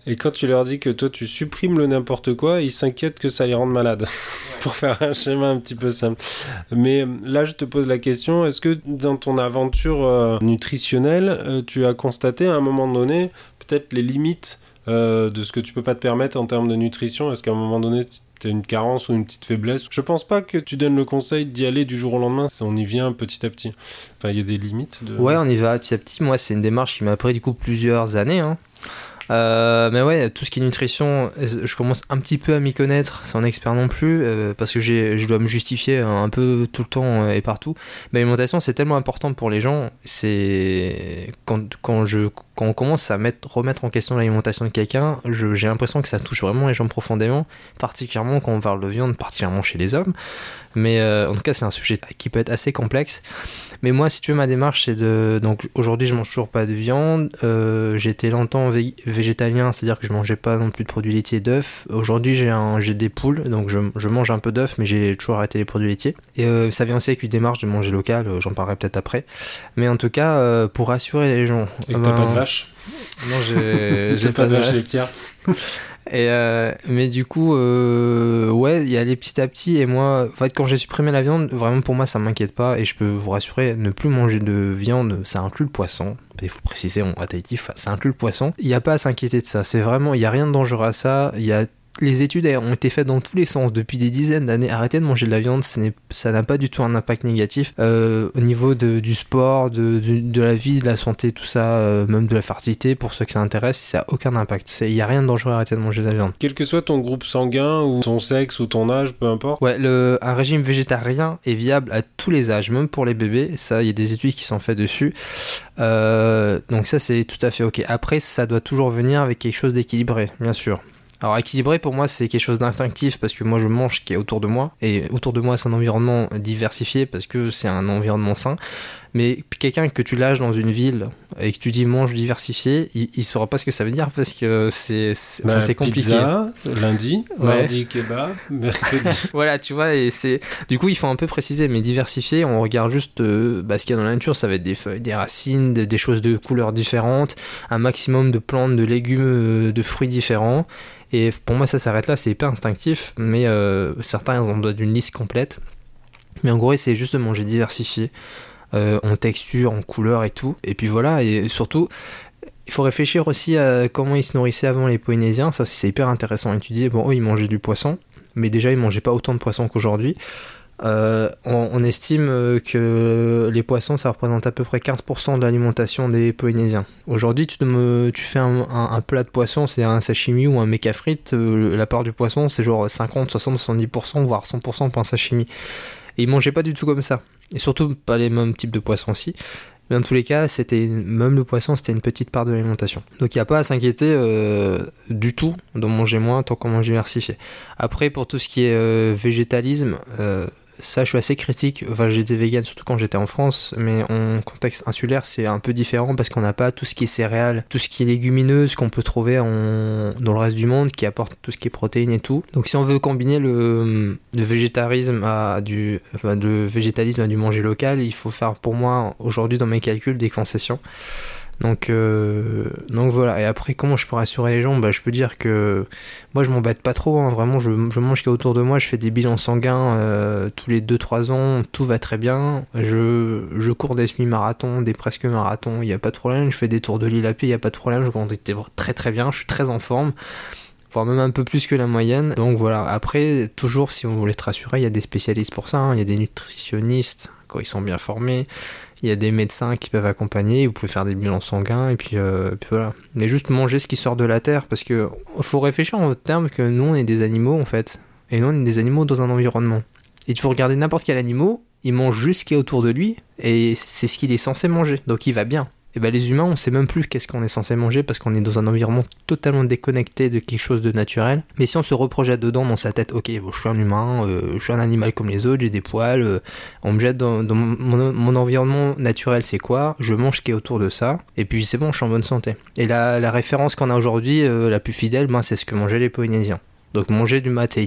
Et quand tu leur dis que toi tu supprimes le n'importe quoi, ils s'inquiètent que ça les rende malades. Pour faire un schéma un petit peu simple. Mais euh, là, je te pose la question est-ce que dans ton aventure euh, nutritionnelle, euh, tu as constaté à un moment donné peut-être les limites de ce que tu peux pas te permettre en termes de nutrition? Est-ce qu'à un moment donné, tu as une carence ou une petite faiblesse? Je pense pas que tu donnes le conseil d'y aller du jour au lendemain. On y vient petit à petit. Enfin, il y a des limites. De... Ouais, on y va petit à petit. Moi, c'est une démarche qui m'a pris du coup plusieurs années. Hein. Euh, mais ouais, tout ce qui est nutrition, je commence un petit peu à m'y connaître, sans expert non plus, euh, parce que je dois me justifier un peu tout le temps euh, et partout. Mais l'alimentation, c'est tellement important pour les gens. C'est quand, quand, je quand on commence à mettre, remettre en question l'alimentation de quelqu'un, j'ai l'impression que ça touche vraiment les gens profondément, particulièrement quand on parle de viande, particulièrement chez les hommes. Mais euh, en tout cas, c'est un sujet qui peut être assez complexe. Mais moi, si tu veux, ma démarche, c'est de. Donc aujourd'hui, je mange toujours pas de viande. Euh, été longtemps végétalien, c'est-à-dire que je mangeais pas non plus de produits laitiers et d'œufs. Aujourd'hui, j'ai un... des poules, donc je, je mange un peu d'œufs, mais j'ai toujours arrêté les produits laitiers. Et euh, ça vient aussi avec une démarche de manger local, j'en parlerai peut-être après. Mais en tout cas, pour rassurer les gens. Et que pas de vache Non, j'ai pas, de vache laitière. Et euh, mais du coup, euh, ouais, il y a les petit à petit. Et moi, en fait, quand j'ai supprimé la viande, vraiment pour moi, ça m'inquiète pas. Et je peux vous rassurer, ne plus manger de viande, ça inclut le poisson. Il faut préciser, on, à Tahiti, ça inclut le poisson. Il n'y a pas à s'inquiéter de ça. C'est vraiment, il n'y a rien de dangereux à ça. Il y a les études ont été faites dans tous les sens depuis des dizaines d'années. Arrêtez de manger de la viande, ça n'a pas du tout un impact négatif euh, au niveau du sport, de, la vie, de la santé, tout ça, euh, même de la fertilité. Pour ceux que ça intéresse, ça n'a aucun impact. Il n'y a rien de dangereux à arrêter de manger de la viande. Quel que soit ton groupe sanguin ou ton sexe ou ton âge, peu importe. Ouais, le, un régime végétarien est viable à tous les âges, même pour les bébés. Ça, il y a des études qui sont faites dessus. Euh, donc ça, c'est tout à fait ok. Après, ça doit toujours venir avec quelque chose d'équilibré, bien sûr. Alors équilibré pour moi c'est quelque chose d'instinctif parce que moi je mange ce qui est autour de moi et autour de moi c'est un environnement diversifié parce que c'est un environnement sain. Mais quelqu'un que tu lâches dans une ville et que tu dis mange diversifié, il, il saura pas ce que ça veut dire parce que c'est c'est bah, compliqué. Pizza, lundi, mardi kebab, mercredi. voilà, tu vois et c'est du coup il faut un peu préciser mais diversifié, on regarde juste euh, bah, ce qu'il y a dans la nature, ça va être des feuilles, des racines, des, des choses de couleurs différentes, un maximum de plantes, de légumes, euh, de fruits différents. Et pour moi, ça s'arrête là, c'est hyper instinctif, mais euh, certains ont besoin d'une liste complète. Mais en gros, c'est juste de manger diversifié, euh, en texture, en couleur et tout. Et puis voilà, et surtout, il faut réfléchir aussi à comment ils se nourrissaient avant les Polynésiens, ça aussi c'est hyper intéressant à étudier. Bon, eux, ils mangeaient du poisson, mais déjà, ils mangeaient pas autant de poisson qu'aujourd'hui. Euh, on, estime euh, que les poissons, ça représente à peu près 15% de l'alimentation des Polynésiens. Aujourd'hui, tu, fais un, plat de poisson, c'est un sashimi ou un méca frites, euh, la part du poisson, c'est genre 50, 60, 70%, voire 100% pour un sashimi. Et ils mangeaient pas du tout comme ça. Et surtout pas les mêmes types de poissons aussi. Mais dans tous les cas, c'était même le poisson, c'était une petite part de l'alimentation. Donc il n'y a pas à s'inquiéter du tout de manger moins tant qu'on mange diversifié. Après, pour tout ce qui est végétalisme, ça, je suis assez critique. Enfin, j'étais vegan surtout quand j'étais en France, mais en contexte insulaire, c'est un peu différent parce qu'on n'a pas tout ce qui est céréales, tout ce qui est légumineuse qu'on peut trouver dans le reste du monde, qui apporte tout ce qui est protéines et tout. Donc, si on veut combiner le, végétarisme à du, le végétalisme à du manger local, il faut faire, pour moi, aujourd'hui dans mes calculs, des concessions. Donc, euh, donc voilà. Et après, comment je peux rassurer les gens? Bah, Je peux dire que moi, je m'embête pas trop. Hein. Vraiment, je, je mange qui autour de moi. Je fais des bilans sanguins euh, tous les 2-3 ans. Tout va très bien. Je, je cours des semi-marathons, des presque marathons. Il n'y a pas de problème. Je fais des tours de l'île à pied. Il n'y a pas de problème. Je compte très très bien. Je suis très en forme voire même un peu plus que la moyenne. Donc voilà, après, toujours si on voulait te rassurer, il y a des spécialistes pour ça, hein. il y a des nutritionnistes quand ils sont bien formés, il y a des médecins qui peuvent accompagner, vous pouvez faire des bilans sanguins, et puis, euh, puis voilà. Mais juste manger ce qui sort de la terre, parce que faut réfléchir en termes que nous on est des animaux en fait, et nous on est des animaux dans un environnement. Et tu faut regarder n'importe quel animal, il mange juste ce qui est autour de lui, et c'est ce qu'il est censé manger, donc il va bien et eh ben les humains, on sait même plus qu'est-ce qu'on est censé manger parce qu'on est dans un environnement totalement déconnecté de quelque chose de naturel. Mais si on se reprojette dedans dans sa tête, ok, je suis un humain, euh, je suis un animal comme les autres, j'ai des poils, euh, on me jette dans, mon, environnement naturel, c'est quoi? Je mange ce qui est autour de ça, et puis c'est bon, je suis en bonne santé. Et la, la référence qu'on a aujourd'hui, euh, la plus fidèle, ben, c'est ce que mangeaient les Polynésiens. Donc manger du mat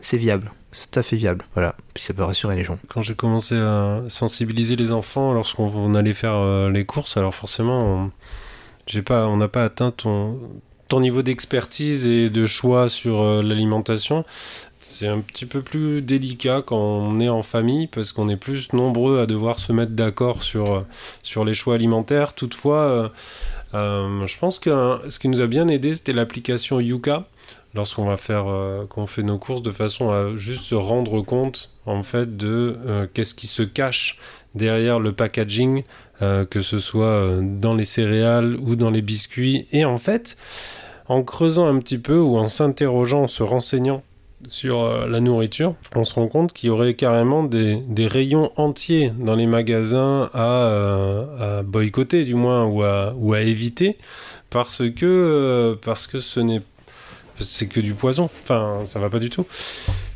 c'est viable c'est tout à fait viable. Voilà, puis ça peut rassurer les gens. Quand j'ai commencé à sensibiliser les enfants lorsqu'on allait faire euh, les courses, alors forcément, j'ai pas, on n'a pas atteint ton, ton niveau d'expertise et de choix sur euh, l'alimentation. C'est un petit peu plus délicat quand on est en famille parce qu'on est plus nombreux à devoir se mettre d'accord sur, euh, sur les choix alimentaires. Toutefois, je pense que ce qui nous a bien aidé, c'était l'application Yuka lorsqu'on va faire, euh, qu'on fait nos courses, de façon à juste se rendre compte en fait de euh, qu'est-ce qui se cache derrière le packaging, euh, que ce soit dans les céréales ou dans les biscuits. Et en fait, en creusant un petit peu ou en s'interrogeant, en se renseignant sur la nourriture, on se rend compte qu'il y aurait carrément des, rayons entiers dans les magasins à, boycotter, du moins, ou à, ou à éviter, parce que, ce n'est c'est que du poison. Enfin, ça va pas du tout.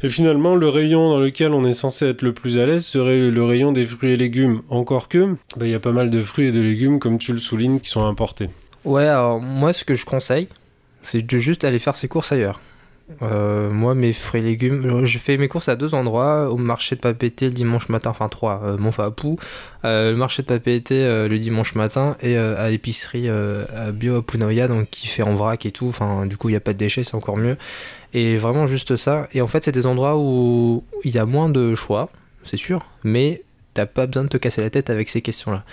Et finalement, le rayon dans lequel on est censé être le plus à l'aise serait le rayon des fruits et légumes. Encore que, bah, il y a pas mal de fruits et de légumes, comme tu le soulignes, qui sont importés. Ouais, alors moi, ce que je conseille, c'est de juste aller faire ses courses ailleurs. Euh, moi, mes fruits et légumes, euh, je fais mes courses à deux endroits, au marché de Papeete le dimanche matin, enfin trois, euh, Montfapou, euh, le marché de Papeete euh, le dimanche matin et à l'épicerie euh, à bio à Punoya, donc qui fait en vrac et tout, enfin du coup il n'y a pas de déchets, c'est encore mieux. Et vraiment juste ça. Et en fait, c'est des endroits où il y a moins de choix, c'est sûr, mais t'as pas besoin de te casser la tête avec ces questions-là.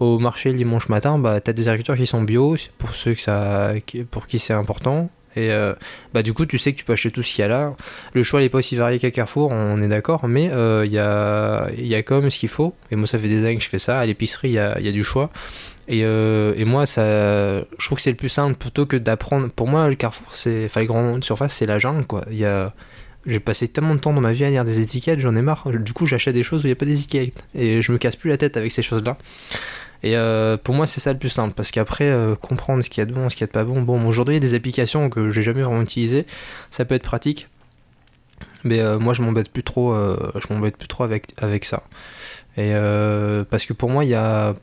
Au marché le dimanche matin, bah, t'as des agriculteurs qui sont bio, pour ceux que ça, pour qui c'est important. Et euh, bah, du coup, tu sais que tu peux acheter tout ce qu'il y a là. Le choix n'est pas aussi varié qu'à Carrefour, on est d'accord, mais euh, il y, a, y a quand même ce qu'il faut. Et moi, ça fait des années que je fais ça. À l'épicerie, il y a, y a du choix. Et, euh, et moi, ça, je trouve que c'est le plus simple plutôt que d'apprendre. Pour moi, le Carrefour, c'est, enfin, les grandes surfaces, c'est la jungle, quoi. Il y a, j'ai passé tellement de temps dans ma vie à lire des étiquettes, j'en ai marre. Du coup, j'achète des choses où il n'y a pas d'étiquettes. Et je me casse plus la tête avec ces choses-là. Et euh, pour moi, c'est ça le plus simple. Parce qu'après, euh, comprendre ce qu'il y a de bon, ce qu'il y a de pas bon. Bon, aujourd'hui, il y a des applications que j'ai jamais vraiment utilisées. Ça peut être pratique. Mais euh, moi, je m'embête plus trop. je m'embête plus trop avec, avec ça. Et parce que pour moi, il y a.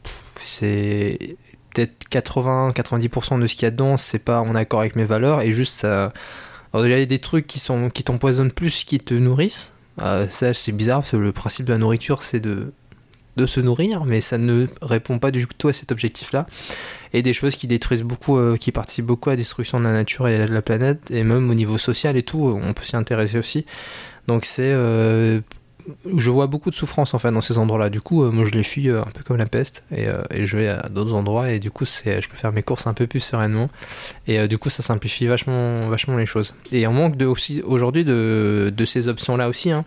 C'est peut-être 80-90% de ce qu'il y a dedans, c'est pas en accord avec mes valeurs. Et juste. Alors, il y a des trucs qui sont qui t'empoisonnent plus qu'ils te nourrissent. Ça, c'est bizarre parce que le principe de la nourriture, c'est de de se nourrir, mais ça ne répond pas du tout à cet objectif-là. Et des choses qui détruisent beaucoup, euh, qui participent beaucoup à la destruction de la nature et de la planète, et même au niveau social et tout, on peut s'y intéresser aussi. Donc c'est, euh, je vois beaucoup de souffrance en fait dans ces endroits-là. Du coup, euh, moi je les fuis un peu comme la peste, et, je vais à d'autres endroits, et du coup c'est, je peux faire mes courses un peu plus sereinement. Et du coup, ça simplifie vachement, vachement les choses. Et on manque aussi aujourd'hui de, de ces options-là aussi. Hein.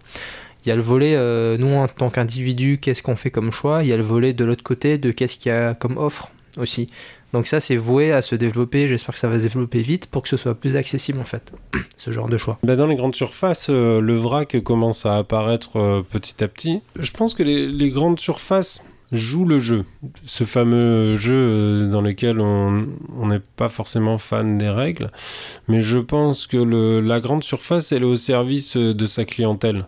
Il y a le volet, euh, nous en tant qu'individu, qu'est-ce qu'on fait comme choix Il y a le volet de l'autre côté de qu'est-ce qu'il y a comme offre aussi. Donc ça, c'est voué à se développer. J'espère que ça va se développer vite pour que ce soit plus accessible en fait, ce genre de choix. Bah, dans les grandes surfaces, euh, le vrac commence à apparaître euh, petit à petit. Je pense que les, grandes surfaces jouent le jeu. Ce fameux jeu dans lequel on n'est pas forcément fan des règles. Mais je pense que la grande surface, elle est au service de sa clientèle.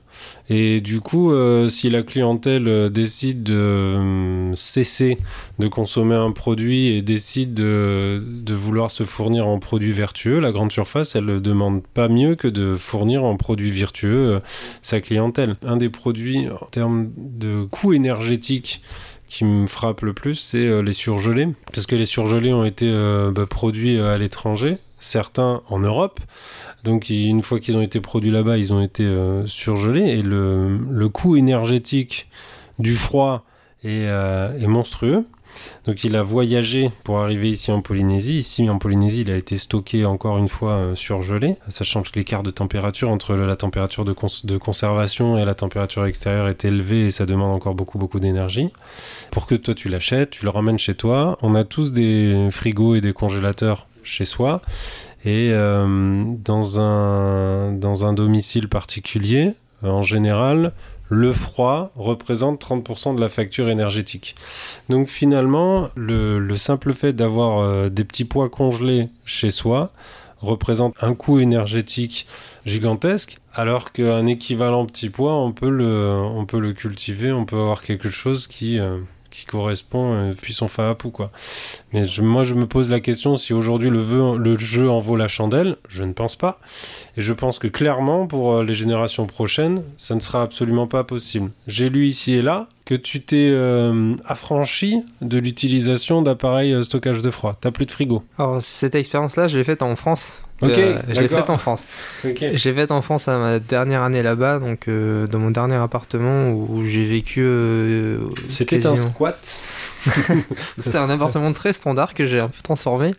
Et du coup, euh, si la clientèle euh, décide de euh, cesser de consommer un produit et décide de, vouloir se fournir en produits vertueux, la grande surface, elle ne demande pas mieux que de fournir en produits vertueux sa clientèle. Un des produits en termes de coût énergétique qui me frappe le plus, c'est les surgelés. Parce que les surgelés ont été bah, produits à l'étranger, certains en Europe. Donc une fois qu'ils ont été produits là-bas, ils ont été euh, surgelés. Et le, coût énergétique du froid est, euh, est monstrueux. Donc il a voyagé pour arriver ici en Polynésie. Ici en Polynésie, il a été stocké encore une fois euh, surgelé, sachant que l'écart de température entre la température de, de conservation et la température extérieure est élevé et ça demande encore beaucoup beaucoup d'énergie. Pour que toi tu l'achètes, tu le ramènes chez toi. On a tous des frigos et des congélateurs chez soi. Et euh, dans, un, dans un domicile particulier, euh, en général, le froid représente 30% de la facture énergétique. Donc finalement, le, le simple fait d'avoir euh, des petits pois congelés chez soi représente un coût énergétique gigantesque, alors qu'un équivalent petit pois, on peut le, on peut le cultiver, on peut avoir quelque chose qui, qui correspond, euh, puis son faapou, quoi. Mais je- moi, je me pose la question si aujourd'hui le, jeu en vaut la chandelle. Je ne pense pas. Et je pense que clairement, pour euh, les générations prochaines, ça ne sera absolument pas possible. J'ai lu ici et là que tu t'es euh, affranchi de l'utilisation d'appareils stockage de froid. T'as plus de frigo. Alors cette expérience-là, je l'ai faite en France. Ok, Euh, je l'ai faite en France. Ok. J'ai faite en France à ma dernière année là-bas, donc euh, dans mon dernier appartement où j'ai vécu. euh, C'était un squat. C'était un appartement très standard que j'ai un peu transformé.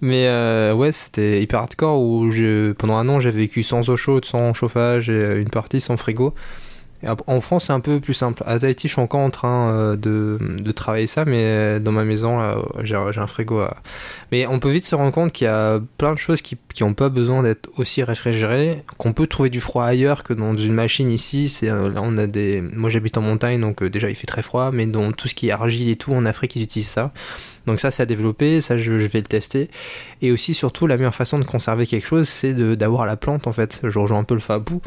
Mais euh, ouais, c'était hyper hardcore où je, pendant un an j'ai vécu sans eau chaude, sans chauffage et une partie sans frigo. En France, c'est un peu plus simple. À Tahiti, je suis encore en train euh, de, de, travailler ça, mais euh, dans ma maison, j'ai un frigo. Mais on peut vite se rendre compte qu'il y a plein de choses qui n'ont pas besoin d'être aussi réfrigérées, qu'on peut trouver du froid ailleurs que dans une machine ici. Euh, on a des... Moi, j'habite en montagne, donc déjà, il fait très froid, mais dans tout ce qui est argile et tout, en Afrique, ils utilisent ça. Donc ça, c'est à développer, ça, je, vais le tester. Et aussi, surtout, la meilleure façon de conserver quelque chose, c'est d'avoir la plante, en fait. Je rejoins un peu le fabou,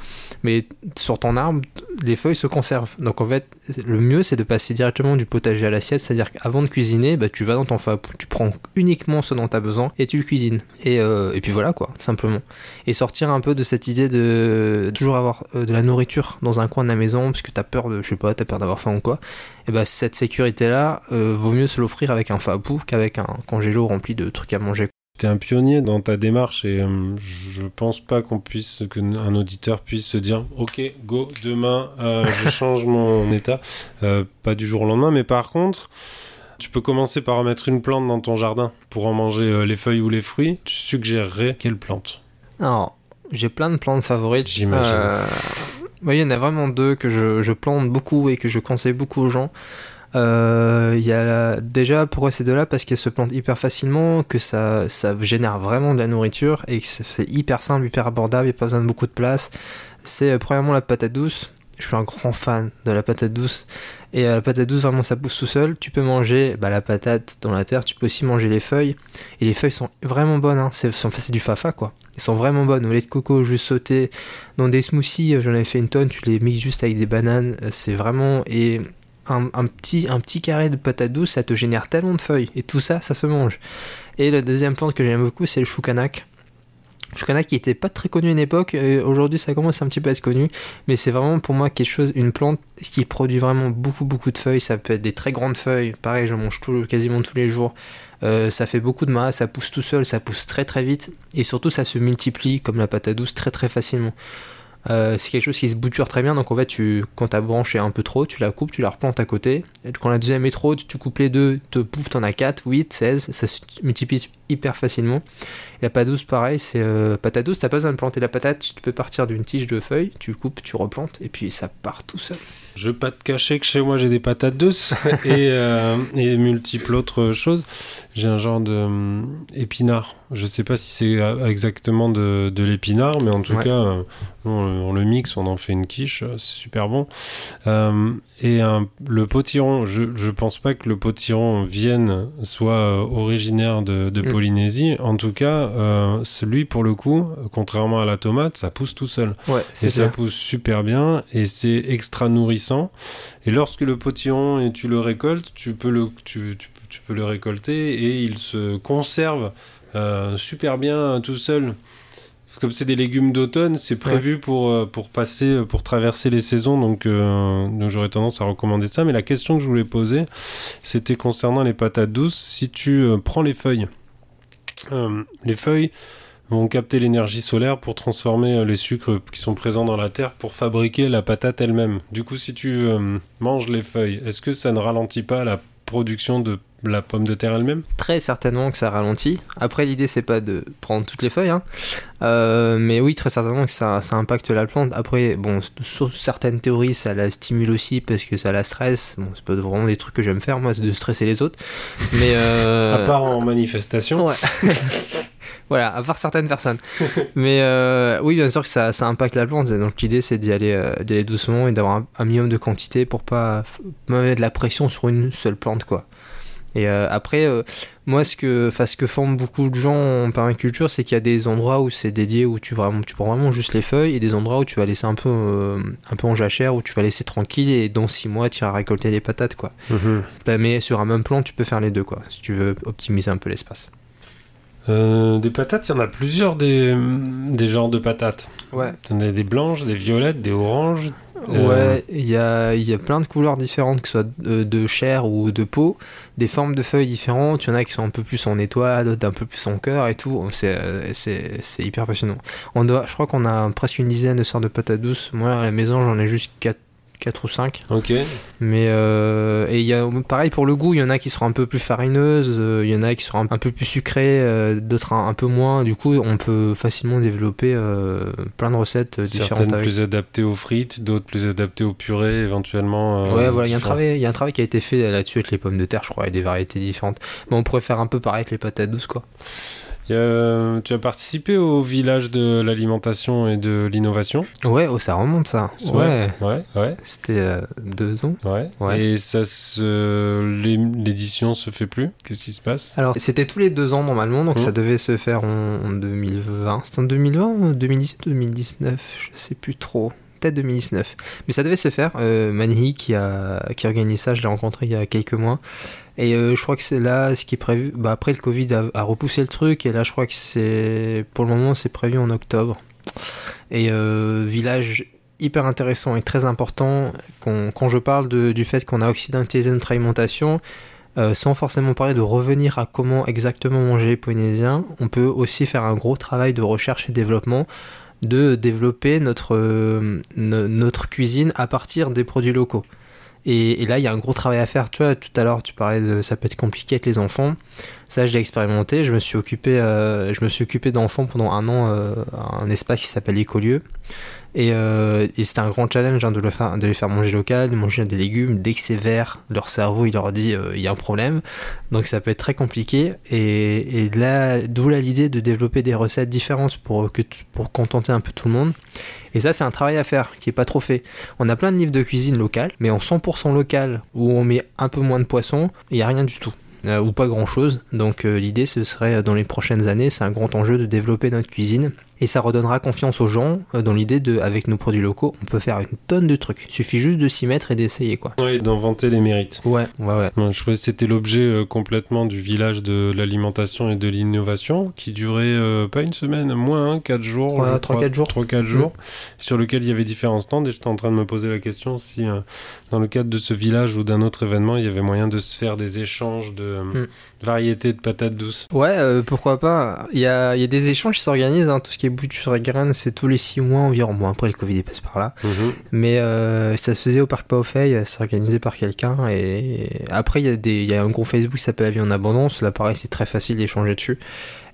mais sur ton arbre, les feuilles se conservent. Donc en fait, le mieux, c'est de passer directement du potager à l'assiette, c'est-à-dire qu'avant de cuisiner, bah, tu vas dans ton fabou, tu prends uniquement ce dont tu as besoin et tu le cuisines. Et, euh, et puis voilà, quoi, simplement. Et sortir un peu de cette idée de toujours avoir euh, de la nourriture dans un coin de la maison, parce que tu as peur de, je sais pas, tu as peur d'avoir faim ou quoi. Et bah cette sécurité-là, euh, vaut mieux se l'offrir avec un fabou qu'avec un congélo rempli de trucs à manger. Un pionnier dans ta démarche et euh, je pense pas qu'on puisse, qu'un auditeur puisse se dire Ok, go, demain euh, je change mon état. Euh, pas du jour au lendemain, mais par contre, tu peux commencer par mettre une plante dans ton jardin pour en manger les feuilles ou les fruits. Tu suggérerais quelle plante? Alors, j'ai plein de plantes favorites. J'imagine. il y en a vraiment deux que je, je, plante beaucoup et que je conseille beaucoup aux gens. Euh, y a déjà pourquoi ces deux-là? Parce qu'elles se plantent hyper facilement, que ça, ça génère vraiment de la nourriture et que c'est hyper simple, hyper abordable, il n'y a pas besoin de beaucoup de place. C'est euh, premièrement la patate douce. Je suis un grand fan de la patate douce. Et euh, la patate douce, vraiment, ça pousse tout seul. Tu peux manger bah, la patate dans la terre, tu peux aussi manger les feuilles. Et les feuilles sont vraiment bonnes. Hein. C'est, du fafa, quoi. Elles sont vraiment bonnes. Au lait de coco, juste sauté. Dans des smoothies, j'en avais fait une tonne. Tu les mixes juste avec des bananes. C'est vraiment. Et un, petit, un petit carré de patate douce, ça te génère tellement de feuilles. Et tout ça, ça se mange. Et la deuxième plante que j'aime beaucoup, c'est le choukanak. Choukanak qui était pas très connu à une époque, aujourd'hui ça commence un petit peu à être connu, mais c'est vraiment pour moi quelque chose, une plante qui produit vraiment beaucoup beaucoup de feuilles, ça peut être des très grandes feuilles, pareil je mange tout, quasiment tous les jours, euh, ça fait beaucoup de masse, ça pousse tout seul, ça pousse très très vite, et surtout ça se multiplie comme la patate douce très très facilement. Euh, c'est quelque chose qui se bouture très bien. Donc en fait, tu, quand ta branche est un peu trop, tu la coupes, tu la replantes à côté. Quand la deuxième est trop, tu coupes les deux, te pouf, t'en as 4, 8, 16. Ça se multiplie hyper facilement. la patate douce, pareil, c'est euh, patate douce, t'as pas besoin de planter la patate, tu peux partir d'une tige de feuilles, tu coupes, tu replantes, et puis ça part tout seul. Je veux pas te cacher que chez moi j'ai des patates douces et, euh, et, multiples autres choses. J'ai un genre de euh, épinard. Je sais pas si c'est euh, exactement de, de l'épinard, mais en tout cas, euh, on, le mixe, on en fait une quiche, c'est super bon. et le potiron, je, je pense pas que le potiron vienne soit originaire de, de mm. Polynésie. En tout cas, celui pour le coup, contrairement à la tomate, ça pousse tout seul. Ouais, et ça pousse super bien et c'est extra nourrissant. Et lorsque le potiron et tu le récoltes, tu peux le, tu, tu tu peux le récolter et il se conserve euh, super bien tout seul. Comme c'est des légumes d'automne, c'est prévu pour, euh, pour passer, euh, pour traverser les saisons, donc, donc j'aurais tendance à recommander ça. Mais la question que je voulais poser, c'était concernant les patates douces. Si tu prends les feuilles, les feuilles vont capter l'énergie solaire pour transformer les sucres qui sont présents dans la terre pour fabriquer la patate elle-même. Du coup, si tu manges les feuilles, est-ce que ça ne ralentit pas la production de la pomme de terre elle-même Très certainement que ça ralentit. Après, l'idée, c'est pas de prendre toutes les feuilles, hein. euh, mais oui, très certainement que ça, ça, impacte la plante. Après, bon, sur certaines théories, ça la stimule aussi parce que ça la stresse. Bon, c'est pas vraiment des trucs que j'aime faire, moi, c'est de stresser les autres. Mais euh... à part en manifestation. Ouais. voilà, à part certaines personnes. Mais euh, oui, bien sûr que ça, ça, impacte la plante. Donc l'idée, c'est d'y aller, euh, aller, doucement et d'avoir un, un, minimum de quantité pour pas mettre de la pression sur une seule plante, quoi. Et euh, après, euh, moi, ce que, ce que font beaucoup de gens en permaculture, c'est qu'il y a des endroits où c'est dédié, où tu, vraiment, tu prends vraiment juste les feuilles, et des endroits où tu vas laisser un peu, euh, un peu en jachère, où tu vas laisser tranquille, et dans 6 mois, tu iras récolter les patates, quoi. Mhm. Bah, mais sur un même plan, tu peux faire les deux, quoi, si tu veux optimiser un peu l'espace. des patates, il y en a plusieurs des, des genres de patates. Ouais. Il y en a des blanches, des violettes, des oranges, ouais, il y a, y a, plein de couleurs différentes, que ce soit de, chair ou de peau, des formes de feuilles différentes. Il y en a qui sont un peu plus en étoile, d'autres un peu plus en cœur et tout. C'est hyper passionnant. On doit, je crois qu'on a presque une dizaine de sortes de patates douces. Moi, à la maison, j'en ai juste 4 ou 5. Ok. Mais euh, et il y a pareil pour le goût, il y en a qui seront un peu plus farineuses, euh, il y en a qui seront un peu plus sucrées, euh, d'autres un, un peu moins. Du coup, on peut facilement développer plein de recettes différentes. Certaines avec. plus adaptées aux frites, d'autres plus adaptées aux purées, éventuellement. Ouais, voilà, il y, a un différentes. travail, il y a un travail qui a été fait là-dessus avec les pommes de terre, je crois, et des variétés différentes. Mais on pourrait faire un peu pareil avec les patates douces, quoi. Tu as participé au village de l'alimentation et de l'innovation? Ouais, oh, ça remonte ça. Ouais. Ouais, ouais, C'était euh, deux ans. ouais. Ouais. Et ça se... l'é- l'édition se fait plus? Qu'est-ce qui se passe? Alors, c'était tous les deux ans normalement, donc Mhm. ça devait se faire en, en 2020. C'était en 2020 ou 2018 2019 Je sais plus trop. Peut-être 2019. Mais ça devait se faire. Euh, Manhi qui, a, qui organise ça, je l'ai rencontré il y a quelques mois. Et euh, je crois que c'est là ce qui est prévu. Bah, après, le Covid a, repoussé le truc, et là, je crois que c'est. Pour le moment, c'est prévu en octobre. Et euh, village hyper intéressant et très important. Qu'on- quand je parle de- du fait qu'on a occidentalisé notre alimentation, euh, sans forcément parler de revenir à comment exactement manger les Polynésiens, on peut aussi faire un gros travail de recherche et développement, de développer notre, no- notre cuisine à partir des produits locaux. Et, là, il y a un gros travail à faire. Tu vois, tout à l'heure, tu parlais de ça peut être compliqué avec les enfants. Ça, je l'ai expérimenté. Je me suis occupé, euh, occupé d'enfants pendant un an euh, à un espace qui s'appelle Écolieu. Et, euh, et c'était un grand challenge hein, de, les faire manger local, de manger des légumes. Dès que c'est vert, leur cerveau il leur dit euh, il y a un problème. Donc ça peut être très compliqué. Et, là, d'où là l'idée de développer des recettes différentes pour, que, pour contenter un peu tout le monde. Et ça, c'est un travail à faire qui est pas trop fait. On a plein de livres de cuisine locale, mais en 100% local, où on met un peu moins de poisson, il n'y a rien du tout. Euh, ou pas grand chose. Donc euh, l'idée ce serait dans les prochaines années, c'est un grand enjeu de développer notre cuisine et ça redonnera confiance aux gens euh, dans l'idée de avec nos produits locaux, on peut faire une tonne de trucs. Il suffit juste de s'y mettre et d'essayer quoi. Oui, d'inventer les mérites. Ouais, ouais, ouais. Ouais, Je trouvais que c'était l'objet euh, complètement du village de l'alimentation et de l'innovation qui durait euh, pas une semaine, moins, hein, 4 jours. Ouais, je trois, crois. quatre jours. 3-4 jours, sur lequel il y avait différents stands et j'étais en train de me poser la question si euh, dans le cadre de ce village ou d'un autre événement il y avait moyen de se faire des échanges de euh, Mm. variétés de patates douces. Ouais, pourquoi pas. Il y a, y a des échanges qui s'organisent, hein, tout ce qui est bouture et graines, c'est tous les 6 mois environ. Bon, après le Covid il passe par là. Mais euh, ça se faisait au parc Paufey, c'est organisé par quelqu'un. Et après, il y, a des- y a un groupe Facebook qui s'appelle La vie en abondance. Là, pareil, c'est très facile d'échanger dessus.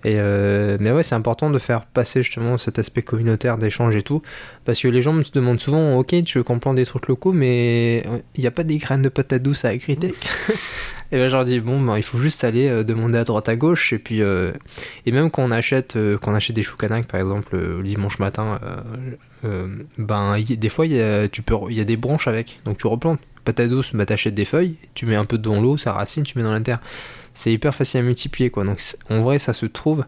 Et euh, mais ouais, c'est important de faire passer justement cet aspect communautaire d'échange et tout. Parce que les gens me demandent souvent Ok, tu veux qu'on plante des trucs locaux, mais il n'y a pas des graines de patates douces à Agritech. et ben, je leur dis Bon, ben, il faut juste aller euh, demander à droite à gauche. Et puis, euh, et même quand on achète, euh, quand on achète des choux canaques, par exemple, euh, le dimanche matin, euh, euh, ben y- des fois il y a, tu peux il y a des branches avec donc tu replantes patate douce bah t'achètes des feuilles tu mets un peu dans l'eau ça racine tu mets dans la terre c'est hyper facile à multiplier quoi. Donc en vrai ça se trouve.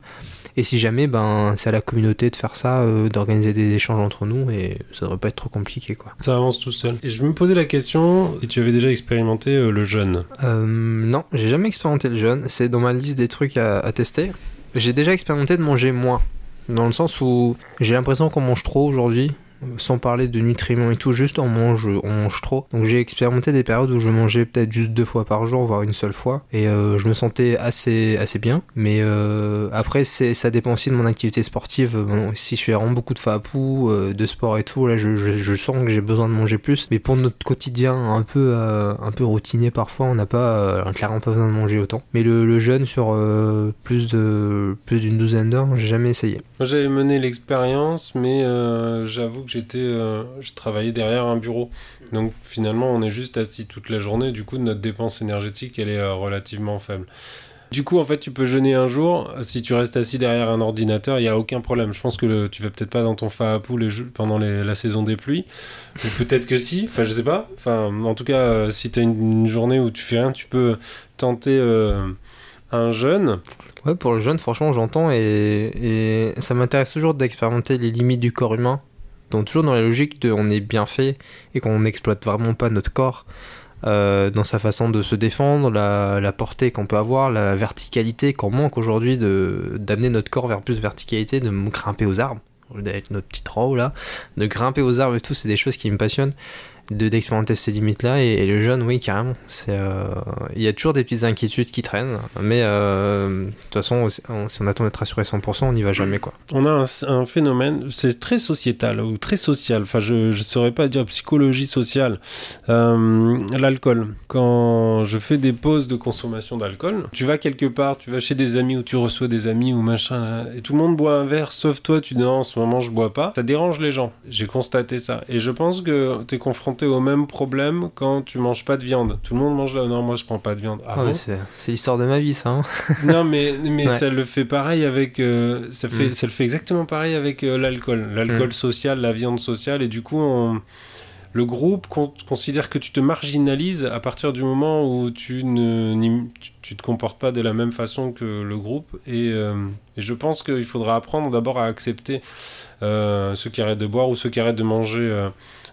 Et si jamais ben c'est à la communauté de faire ça euh, d'organiser des échanges entre nous et ça devrait pas être trop compliqué quoi. Ça avance tout seul. Et je me posais la question si tu avais déjà expérimenté euh, le jeûne? Euh, non j'ai jamais expérimenté le jeûne. C'est dans ma liste des trucs à, à tester. J'ai déjà expérimenté de manger moins dans le sens où j'ai l'impression qu'on mange trop aujourd'hui sans parler de nutriments et tout, juste on mange, on mange trop. Donc j'ai expérimenté des périodes où je mangeais peut-être juste deux fois par jour, voire une seule fois, et euh, je me sentais assez, assez bien. Mais euh, après, ça dépend aussi de mon activité sportive. Bon, si je fais vraiment beaucoup de fapou, euh, de sport et tout, là, je, je, je sens que j'ai besoin de manger plus. Mais pour notre quotidien un peu, euh, un peu routinier parfois, on n'a pas, euh, clairement pas besoin de manger autant. Mais le, le jeûne sur euh, plus de, plus d'une douzaine d'heures, j'ai jamais essayé. Moi, j'avais mené l'expérience, mais euh, j'avoue que j'étais, euh, je travaillais derrière un bureau. Donc finalement, on est juste assis toute la journée. Du coup, notre dépense énergétique, elle est euh, relativement faible. Du coup, en fait, tu peux jeûner un jour. Si tu restes assis derrière un ordinateur, il n'y a aucun problème. Je pense que le- tu vas peut-être pas dans ton Fahapou les jeux- pendant la saison des pluies. Ou peut-être que si. Enfin, je sais pas. Enfin, en tout cas, euh, si tu as une, une journée où tu fais rien, tu peux tenter euh, un jeûne. Ouais, pour le jeûne, franchement, j'entends et, ça m'intéresse toujours d'expérimenter les limites du corps humain. Donc, toujours dans la logique de on est bien fait et qu'on n'exploite vraiment pas notre corps euh, dans sa façon de se défendre, la, portée qu'on peut avoir, la verticalité qu'on manque aujourd'hui d'amener notre corps vers plus de verticalité, de grimper aux arbres, d'être notre petite roue là, de grimper aux arbres et tout, c'est des choses qui me passionnent. De d'expérimenter ces limites là et, le jeune oui carrément. C'est il y a toujours des petites inquiétudes qui traînent. Mais de toute façon si on attend d'être assuré 100% on n'y va jamais quoi. On a un, phénomène c'est très sociétal ou très social. Enfin je ne saurais pas dire psychologie sociale. L'alcool. Quand je fais des pauses de consommation d'alcool tu vas quelque part tu vas chez des amis ou tu reçois des amis ou machin et tout le monde boit un verre sauf toi tu dis en ce moment je bois pas. Ça dérange les gens. J'ai constaté ça. Et je pense que tu es confronté au même problème quand tu manges pas de viande. Tout le monde mange là. Non, moi je prends pas de viande. Ah, ah c'est l'histoire de ma vie, ça. Hein. non, mais, mais ça le fait pareil avec. Euh, ça, fait, mm. ça le fait exactement pareil avec euh, l'alcool. L'alcool mm. social, la viande sociale. Et du coup, le groupe considère que tu te marginalises à partir du moment où tu ne tu, te comportes pas de la même façon que le groupe. Et, euh, et je pense qu'il faudra apprendre d'abord à accepter ceux qui arrêtent de boire ou ceux qui arrêtent de manger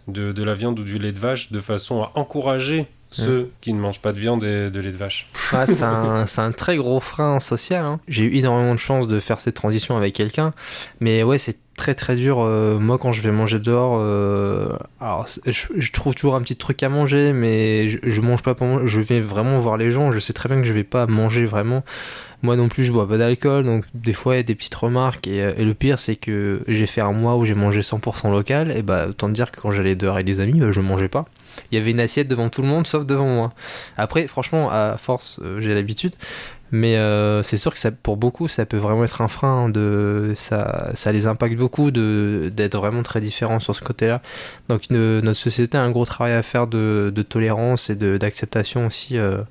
de, la viande ou du lait de vache de façon à encourager ceux qui ne mangent pas de viande et de lait de vache. Ah, c'est un, très gros frein social. Hein. J'ai eu énormément de chance de faire cette transition avec quelqu'un, mais ouais, c'est très très dur. Euh, moi, quand je vais manger dehors, euh, alors je, trouve toujours un petit truc à manger, mais je, je mange pas pour moi. Je vais vraiment voir les gens. Je sais très bien que je vais pas manger vraiment. Moi non plus, je bois pas d'alcool, donc des fois il y a des petites remarques. Et, euh, le pire, c'est que j'ai fait un mois où j'ai mangé 100% local, et bah autant dire que quand j'allais dehors avec des amis, je mangeais pas. Il y avait une assiette devant tout le monde, sauf devant moi. Après, franchement, à force, j'ai l'habitude. Mais euh, c'est sûr que ça, pour beaucoup, ça peut vraiment être un frein. De, ça, ça les impacte beaucoup d'être vraiment très différents sur ce côté-là. Donc notre société a un gros travail à faire de, tolérance et d'acceptation aussi euh,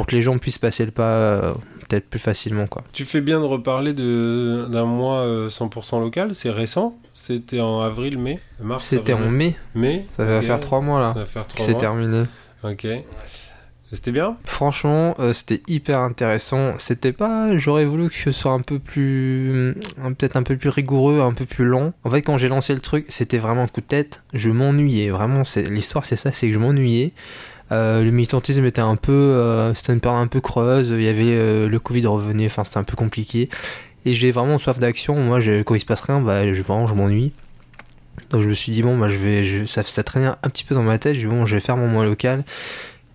pour que les gens puissent passer le pas euh, peut-être plus facilement. Quoi. Tu fais bien de reparler d'un mois 100% local, c'est récent C'était en avril, mai Mars C'était en mai. Mai Ça va faire trois mois là. Ça va faire trois C'est terminé. Ok. C'était bien? Franchement, euh, c'était hyper intéressant. C'était pas. J'aurais voulu que ce soit un peu plus. Peut-être un peu plus rigoureux, un peu plus lent. En fait, quand j'ai lancé le truc, c'était vraiment un coup de tête. Je m'ennuyais. Vraiment, l'histoire, c'est ça c'est que je m'ennuyais. Euh, le militantisme était un peu. Euh, c'était une période un peu creuse. Il y avait le Covid revenait. Enfin, c'était un peu compliqué. Et j'ai vraiment soif d'action. Moi, quand il se passe rien, bah, je, vraiment, je m'ennuie. Donc je me suis dit, bon, bah, je vais, ça, ça traînait un petit peu dans ma tête. Je bon, je vais faire mon mois local.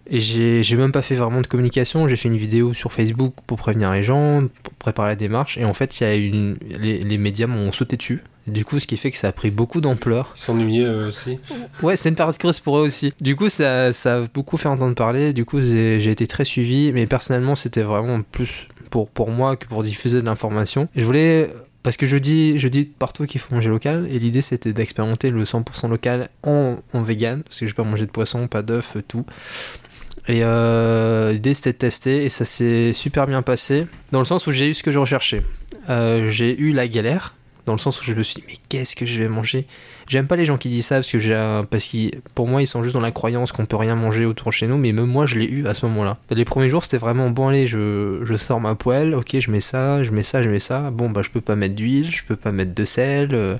Et j'ai même pas fait vraiment de communication, j'ai fait une vidéo sur Facebook pour prévenir les gens, pour préparer la démarche, et en fait, y a une, les, les médias m'ont sauté dessus. Du coup, ce qui fait que ça a pris beaucoup d'ampleur. Ils s'ennuyaient aussi Ouais, c'est une période creuse pour eux aussi. Du coup, ça, ça a beaucoup fait entendre parler, du coup, j'ai été très suivi, mais personnellement, c'était vraiment plus pour, pour moi que pour diffuser de l'information. Je voulais parce que je dis, je dis partout qu'il faut manger local, et l'idée c'était d'expérimenter le 100% local en, en vegan, parce que je peux pas manger de poisson, pas d'œufs, tout. Et euh, l'idée c'était de tester et ça s'est super bien passé dans le sens où j'ai eu ce que je recherchais. Euh, j'ai eu la galère dans le sens où je me suis dit mais qu'est-ce que je vais manger? J'aime pas les gens qui disent ça parce que j'ai parce que pour moi ils sont juste dans la croyance qu'on peut rien manger autour de chez nous mais même moi je l'ai eu à ce moment-là. Les premiers jours c'était vraiment bon allez je, je, sors ma poêle, ok je mets ça, je mets ça, je mets ça. Bon bah je peux pas mettre d'huile, je peux pas mettre de sel. Euh,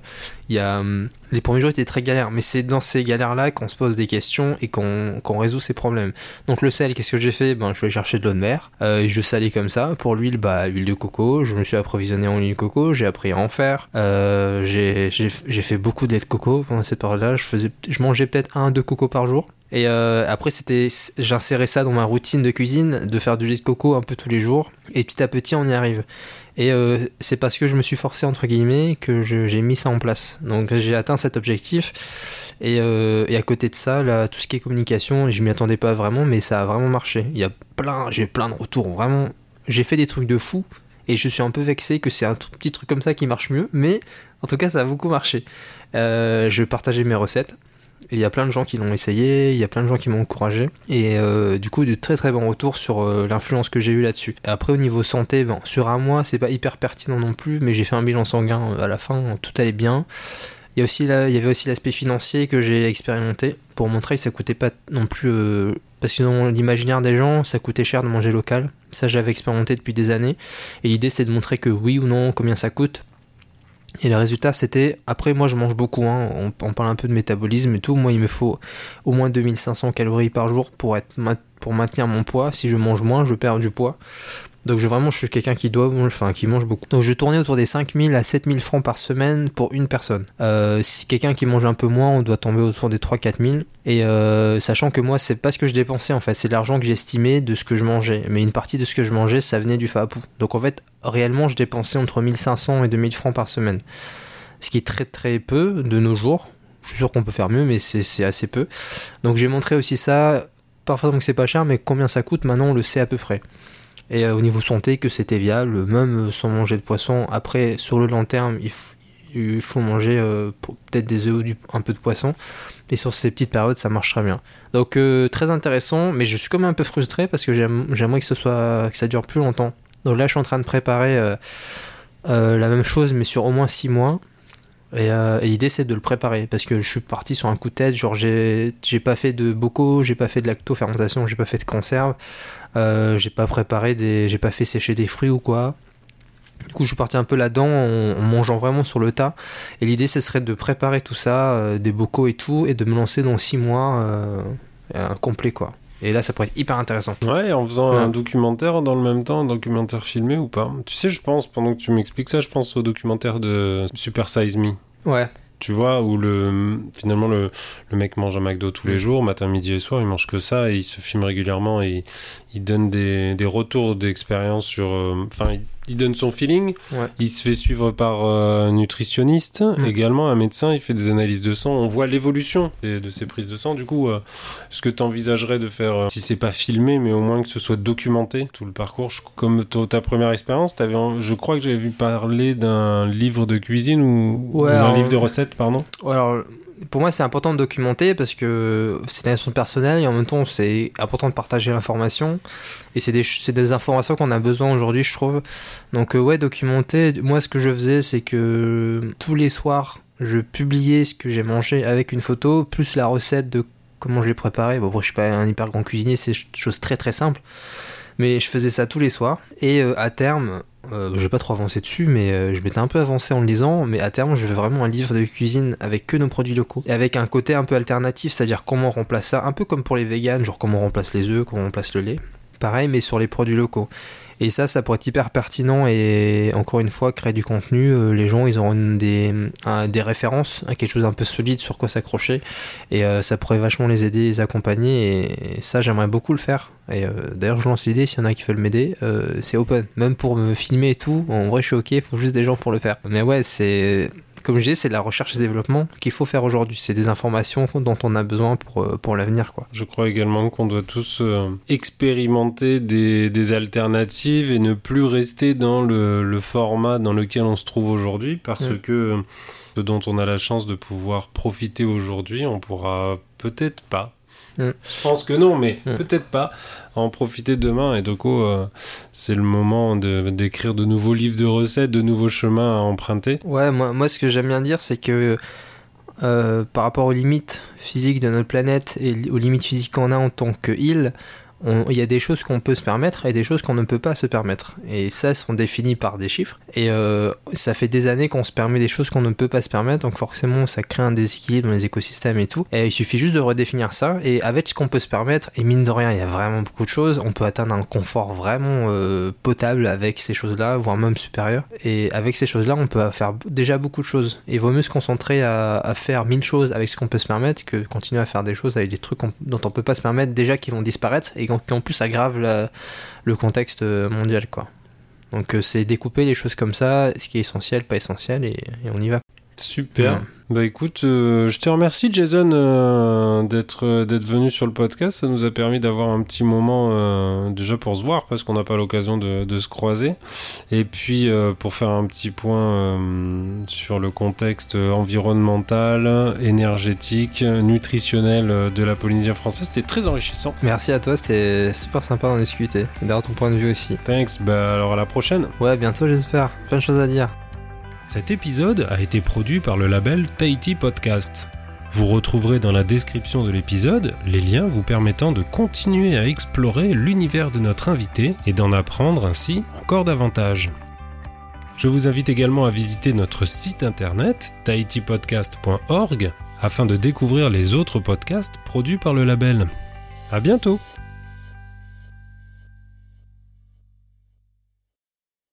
il y a hum, les premiers jours étaient très galères, mais c'est dans ces galères-là qu'on se pose des questions et qu'on résout ces problèmes. Donc le sel, qu'est-ce que j'ai fait? Ben je vais chercher de l'eau de mer, euh, je salais comme ça. Pour l'huile, bah huile de coco. Je me suis approvisionné en huile de coco, j'ai appris à en faire. Euh, j'ai fait beaucoup d'aides coco pendant cette période-là. Je mangeais peut-être un deux coco par jour. Et euh, après, j'insérais ça dans ma routine de cuisine, de faire du lait de coco un peu tous les jours. Et petit à petit, on y arrive. Et euh, c'est parce que je me suis forcé, entre guillemets, que j'ai mis ça en place. Donc j'ai atteint cet objectif. Et, euh, et, à côté de ça, là, tout ce qui est communication, je m'y attendais pas vraiment, mais ça a vraiment marché. Il y a plein, j'ai plein de retours. Vraiment, j'ai fait des trucs de fou. Et je suis un peu vexé que c'est un petit truc comme ça qui marche mieux. Mais en tout cas, ça a beaucoup marché. Euh, je partageais mes recettes. Il y a plein de gens qui l'ont essayé, il y a plein de gens qui m'ont encouragé. Et euh, du coup, de très très bons retours sur euh, l'influence que j'ai eu là-dessus. Après, au niveau santé, bon, sur un mois, c'est pas hyper pertinent non plus, mais j'ai fait un bilan sanguin à la fin, tout allait bien. Il y, aussi il y avait aussi l'aspect financier que j'ai expérimenté pour montrer que ça coûtait pas non plus. parce que dans l'imaginaire des gens, ça coûtait cher de manger local. Ça, j'avais expérimenté depuis des années. Et l'idée, c'était de montrer que oui ou non, combien ça coûte et le résultat, c'était, après moi je mange beaucoup, hein, on, parle un peu de métabolisme et tout, moi il me faut au moins 2500 calories par jour pour, être, pour maintenir mon poids, si je mange moins, je perds du poids. Donc je, vraiment, je suis quelqu'un qui doit, enfin, qui mange beaucoup. Donc je tournais autour des 5000 à 7000 francs par semaine pour une personne. Euh, si quelqu'un qui mange un peu moins, on doit tomber autour des 3-4 000. Et euh, sachant que moi, c'est pas ce que je dépensais en fait, c'est l'argent que j'estimais de ce que je mangeais. Mais une partie de ce que je mangeais, ça venait du FAPU. Donc en fait, réellement, je dépensais entre 1500 et 2000 francs par semaine. Ce qui est très très peu de nos jours. Je suis sûr qu'on peut faire mieux, mais c'est assez peu. Donc j'ai montré aussi ça. Parfois donc c'est pas cher, mais combien ça coûte maintenant on le sait à peu près. Et euh, au niveau santé, que c'était viable, même sans manger de poisson. Après, sur le long terme, il, faut manger euh, peut-être des œufs ou un peu de poisson. Et sur ces petites périodes, ça marche très bien. Donc euh, très intéressant, mais je suis quand même un peu frustré parce que j'aimerais que ce soit que ça dure plus longtemps. Donc là, je suis en train de préparer la même chose, mais sur au moins 6 mois. Euh, et, l'idée c'est de le préparer parce que je suis parti sur un coup de tête. Genre j'ai pas fait de bocaux, j'ai pas fait de lacto-fermentation, j'ai pas fait de conserve, euh, j'ai pas préparé des. j'ai pas fait sécher des fruits ou quoi. Du coup, je suis parti un peu là-dedans en, mangeant vraiment sur le tas. Et l'idée, ce serait de préparer tout ça, euh, des bocaux et tout, et de me lancer dans 6 mois un complet, quoi. Et là, ça pourrait être hyper intéressant. Ouais, en faisant un documentaire dans le même temps, un documentaire filmé ou pas. Tu sais, je pense, pendant que tu m'expliques ça, je pense au documentaire de Super Size Me. Ouais. Tu vois, où le, finalement le, le mec mange un McDo tous les mm. jours, matin, midi et soir, il mange que ça et il se filme régulièrement et il donne des, des retours d'expérience sur. Euh, enfin, il donne son feeling. Il se fait suivre par un nutritionniste, mm. également un médecin. Il fait des analyses de sang. On voit l'évolution de, ses prises de sang. Du coup, euh, ce que tu envisagerais de faire, euh, si c'est pas filmé, mais au moins que ce soit documenté, tout le parcours, comme ta première expérience, je crois que j'avais vu parler d'un livre de cuisine ou, d'un livre de recettes, pardon. alors pour moi, c'est important de documenter parce que c'est une action personnelle et en même temps, c'est important de partager l'information. Et c'est des, des, informations qu'on a besoin aujourd'hui, je trouve. Donc, euh, ouais, documenter. Moi, ce que je faisais, c'est que tous les soirs, je publiais ce que j'ai mangé avec une photo, plus la recette de comment je l'ai préparé. Bon, je suis pas un hyper grand cuisinier, c'est chose très très simple. Mais je faisais ça tous les soirs. Et euh, à terme, euh, je vais pas trop avancer dessus, mais euh, je m'étais un peu avancé en le lisant. Mais à terme, je veux vraiment un livre de cuisine avec que nos produits locaux. Et avec un côté un peu alternatif, c'est-à-dire comment on remplace ça, un peu comme pour les véganes, genre comment on remplace les œufs, comment on remplace le lait. Pareil, mais sur les produits locaux. Et ça, ça pourrait être hyper pertinent et encore une fois, créer du contenu. Euh, les gens, ils auront des, références, quelque chose un peu solide sur quoi s'accrocher. Et euh, ça pourrait vachement les aider, les accompagner. Et, ça, j'aimerais beaucoup le faire. Et euh, d'ailleurs, je lance l'idée, s'il y en a qui veulent m'aider, c'est open. Même pour me filmer et tout, en vrai, je suis ok, il faut juste des gens pour le faire. Mais ouais, c'est comme je dis, c'est de la recherche et développement qu'il faut faire aujourd'hui. C'est des informations dont on a besoin pour, euh, pour l'avenir. Quoi. Je crois également qu'on doit tous euh, expérimenter des, des, alternatives et ne plus rester dans le, le, format dans lequel on se trouve aujourd'hui parce mm. que ce dont on a la chance de pouvoir profiter aujourd'hui, on pourra peut-être pas. Je pense que non, mais mm. peut-être pas. En profiter demain. Et donc, euh, c'est le moment d'écrire de, nouveaux livres de recettes, de nouveaux chemins à emprunter. Ouais, moi, moi ce que j'aime bien dire, c'est que euh, par rapport aux limites physiques de notre planète et aux limites physiques qu'on a en tant qu'île, il y a des choses qu'on peut se permettre et des choses qu'on ne peut pas se permettre. Et ça sont définis par des chiffres. Et euh, ça fait des années qu'on se permet des choses qu'on ne peut pas se permettre. Donc forcément, ça crée un déséquilibre dans les écosystèmes et tout. Et il suffit juste de redéfinir ça. Et avec ce qu'on peut se permettre, et mine de rien, il y a vraiment beaucoup de choses. On peut atteindre un confort vraiment euh, potable avec ces choses-là, voire même supérieur. Et avec ces choses-là, on peut faire déjà beaucoup de choses. Et il vaut mieux se concentrer à, faire mille choses avec ce qu'on peut se permettre que continuer à faire des choses avec des trucs dont on peut pas se permettre déjà qui vont disparaître qui en plus aggrave le contexte mondial quoi. Donc euh, c'est découper les choses comme ça, ce qui est essentiel, pas essentiel, et, on y va. Super. Bah écoute, euh, je te remercie Jason euh, d'être euh, d'être venu sur le podcast. Ça nous a permis d'avoir un petit moment déjà pour se voir parce qu'on n'a pas l'occasion de, de, se croiser. Et puis pour faire un petit point sur le contexte environnemental, énergétique, nutritionnel de la Polynésie française, c'était très enrichissant. Merci à toi, c'était super sympa d'en discuter d'avoir ton point de vue aussi. Thanks. Bah alors à la prochaine. Ouais, bientôt j'espère. Plein de choses à dire. Cet épisode a été produit par le label Tahiti Podcast. Vous retrouverez dans la description de l'épisode les liens vous permettant de continuer à explorer l'univers de notre invité et d'en apprendre ainsi encore davantage. Je vous invite également à visiter notre site internet tahitipodcast.org afin de découvrir les autres podcasts produits par le label. À bientôt!